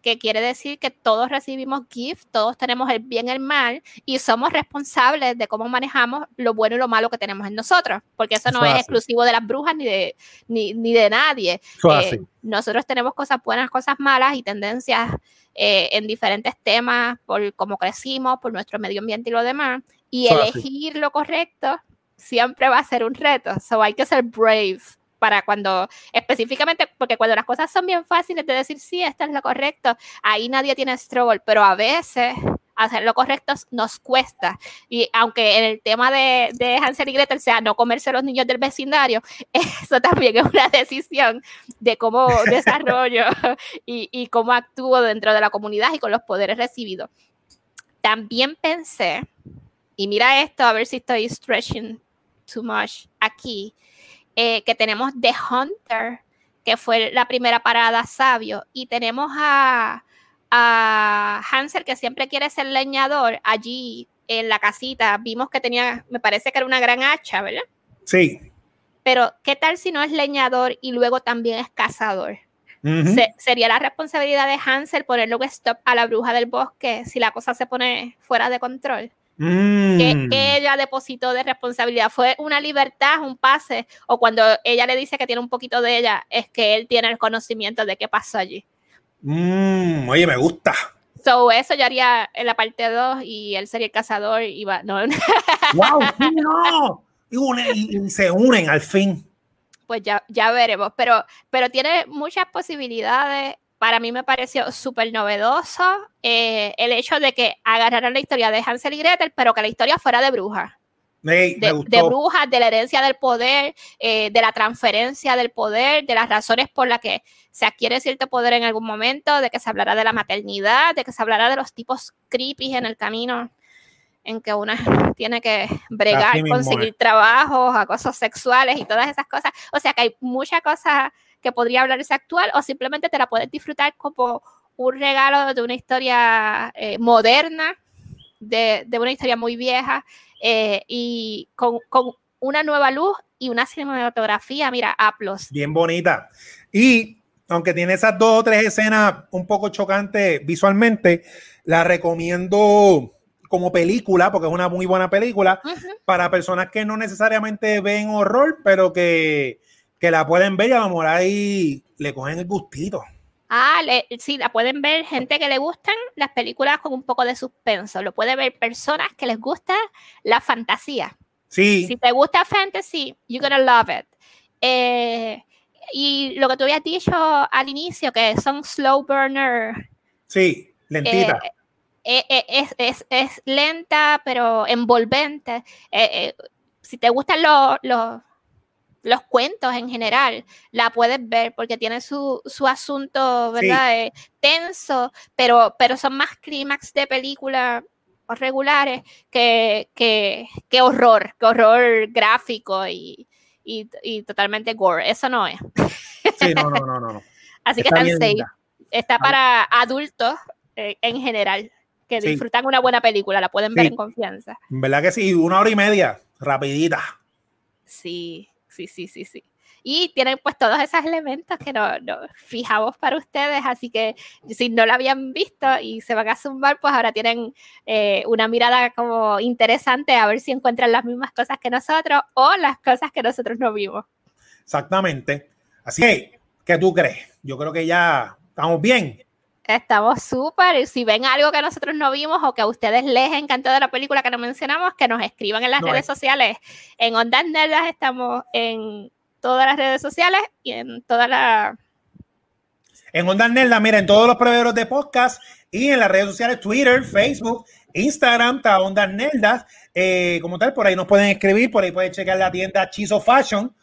que quiere decir que todos recibimos gift, todos tenemos el bien y el mal y somos responsables de cómo manejamos lo bueno y lo malo que tenemos en nosotros, porque eso no es exclusivo de las brujas ni de, ni, de nadie. Eh, nosotros tenemos cosas buenas, cosas malas y tendencias eh, en diferentes temas por cómo crecimos, por nuestro medio ambiente y lo demás, y elegir lo correcto siempre va a ser un reto, so hay que ser brave para cuando, específicamente, porque cuando las cosas son bien fáciles de decir, sí, esto es lo correcto, ahí nadie tiene struggle, pero a veces hacer lo correcto nos cuesta. Y aunque en el tema de, de Hansel y Gretel sea no comerse a los niños del vecindario, eso también es una decisión de cómo desarrollo y, y cómo actúo dentro de la comunidad y con los poderes recibidos. También pensé, y mira esto, a ver si estoy stretching too much aquí, eh, que tenemos The Hunter, que fue la primera parada sabio, y tenemos a, a Hansel, que siempre quiere ser leñador, allí en la casita. Vimos que tenía, me parece que era una gran hacha, ¿verdad? Sí. Pero, ¿qué tal si no es leñador y luego también es cazador? sería la responsabilidad de Hansel ponerle un stop a la bruja del bosque si la cosa se pone fuera de control. Mm. que ella depositó de responsabilidad. ¿Fue una libertad, un pase? O cuando ella le dice que tiene un poquito de ella, es que él tiene el conocimiento de qué pasó allí. Mm, oye, me gusta. So, eso ya haría en la parte 2 y él sería el cazador y va. No. ¡Wow! ¡No! Y, se unen al fin. Pues ya, ya veremos. Pero, pero tiene muchas posibilidades para mí me pareció súper novedoso eh, el hecho de que agarraran la historia de Hansel y Gretel, pero que la historia fuera de brujas. de, brujas, de la herencia del poder, eh, de la transferencia del poder, de las razones por las que se adquiere cierto poder en algún momento, de que se hablará de la maternidad, de que se hablará de los tipos creepy en el camino en que una tiene que bregar, conseguir trabajos, acosos sexuales y todas esas cosas. O sea que hay muchas cosas que podría hablarse actual o simplemente te la puedes disfrutar como un regalo de una historia eh, moderna, de, una historia muy vieja eh, y con, una nueva luz y una cinematografía, mira, Aplos. Bien bonita. Y aunque tiene esas dos o tres escenas un poco chocantes visualmente, la recomiendo como película, porque es una muy buena película, para personas que no necesariamente ven horror, pero que que la pueden ver y a lo mejor ahí le cogen el gustito. Ah, sí, la pueden ver gente que le gustan las películas con un poco de suspenso. Lo puede ver personas que les gusta la fantasía. Sí. Si te gusta fantasy, you're gonna love it. Eh, y lo que tú habías dicho al inicio, que son slow burner. Sí, lentita. Eh, eh, es, es, es, lenta, pero envolvente. si te gustan los, los, los, cuentos en general, la puedes ver porque tiene su, su asunto, ¿verdad? tenso, pero, pero son más clímax de película regulares que, que, que horror, que horror gráfico y, y, totalmente gore. Eso no es. Sí, no, no, no, no. Así que están safe. Está para adultos eh, en general que disfrutan una buena película, la pueden ver en confianza. ¿Verdad que sí? Una hora y media, rapidita. Sí, sí, sí, sí, sí. Y tienen pues todos esos elementos que nos no, fijamos para ustedes, así que si no lo habían visto y se van a zumbar, pues ahora tienen eh, una mirada como interesante a ver si encuentran las mismas cosas que nosotros o las cosas que nosotros no vimos. Exactamente. Así que, ¿qué tú crees? Yo creo que ya estamos bien. Estamos súper. Si ven algo que nosotros no vimos o que a ustedes les encantó de la película que no mencionamos, que nos escriban en las redes sociales. En Ondas Nerdas estamos en todas las redes sociales y en toda la... En Onda Nerda, mira, en todos los proveedores de podcast y en las redes sociales, Twitter, Facebook, Instagram, está Onda Nerdas, eh, como tal, por ahí nos pueden escribir, por ahí pueden checar la tienda Chizo Fashion.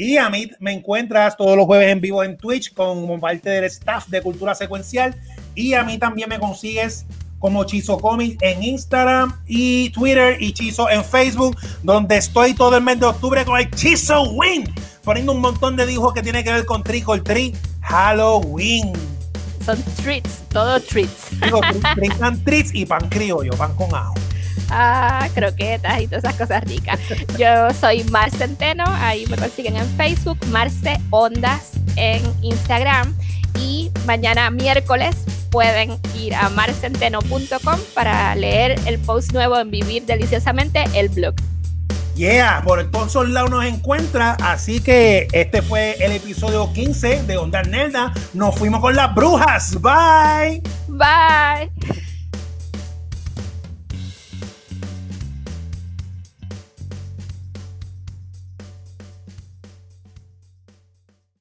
Y a mí me encuentras todos los jueves en vivo en Twitch como parte del staff de Cultura Secuencial. Y a mí también me consigues como Chizo Comics en Instagram y Twitter y Chizo en Facebook, donde estoy todo el mes de octubre con el Chizo Win poniendo un montón de dibujos que tiene que ver con Trick or Treat Halloween. Son treats, todo treats. Digo, treats y pan criollo, pan con ajo. Ah, croquetas y todas esas cosas ricas. Yo soy Mar Centeno, ahí me consiguen en Facebook, Marce Ondas en Instagram y mañana miércoles pueden ir a marcenteno.com para leer el post nuevo en Vivir Deliciosamente, el blog. Yeah, por todos lados nos encuentra. Así que este fue el episodio 15 de Onda Nelda. Nos fuimos con las brujas. Bye. Bye.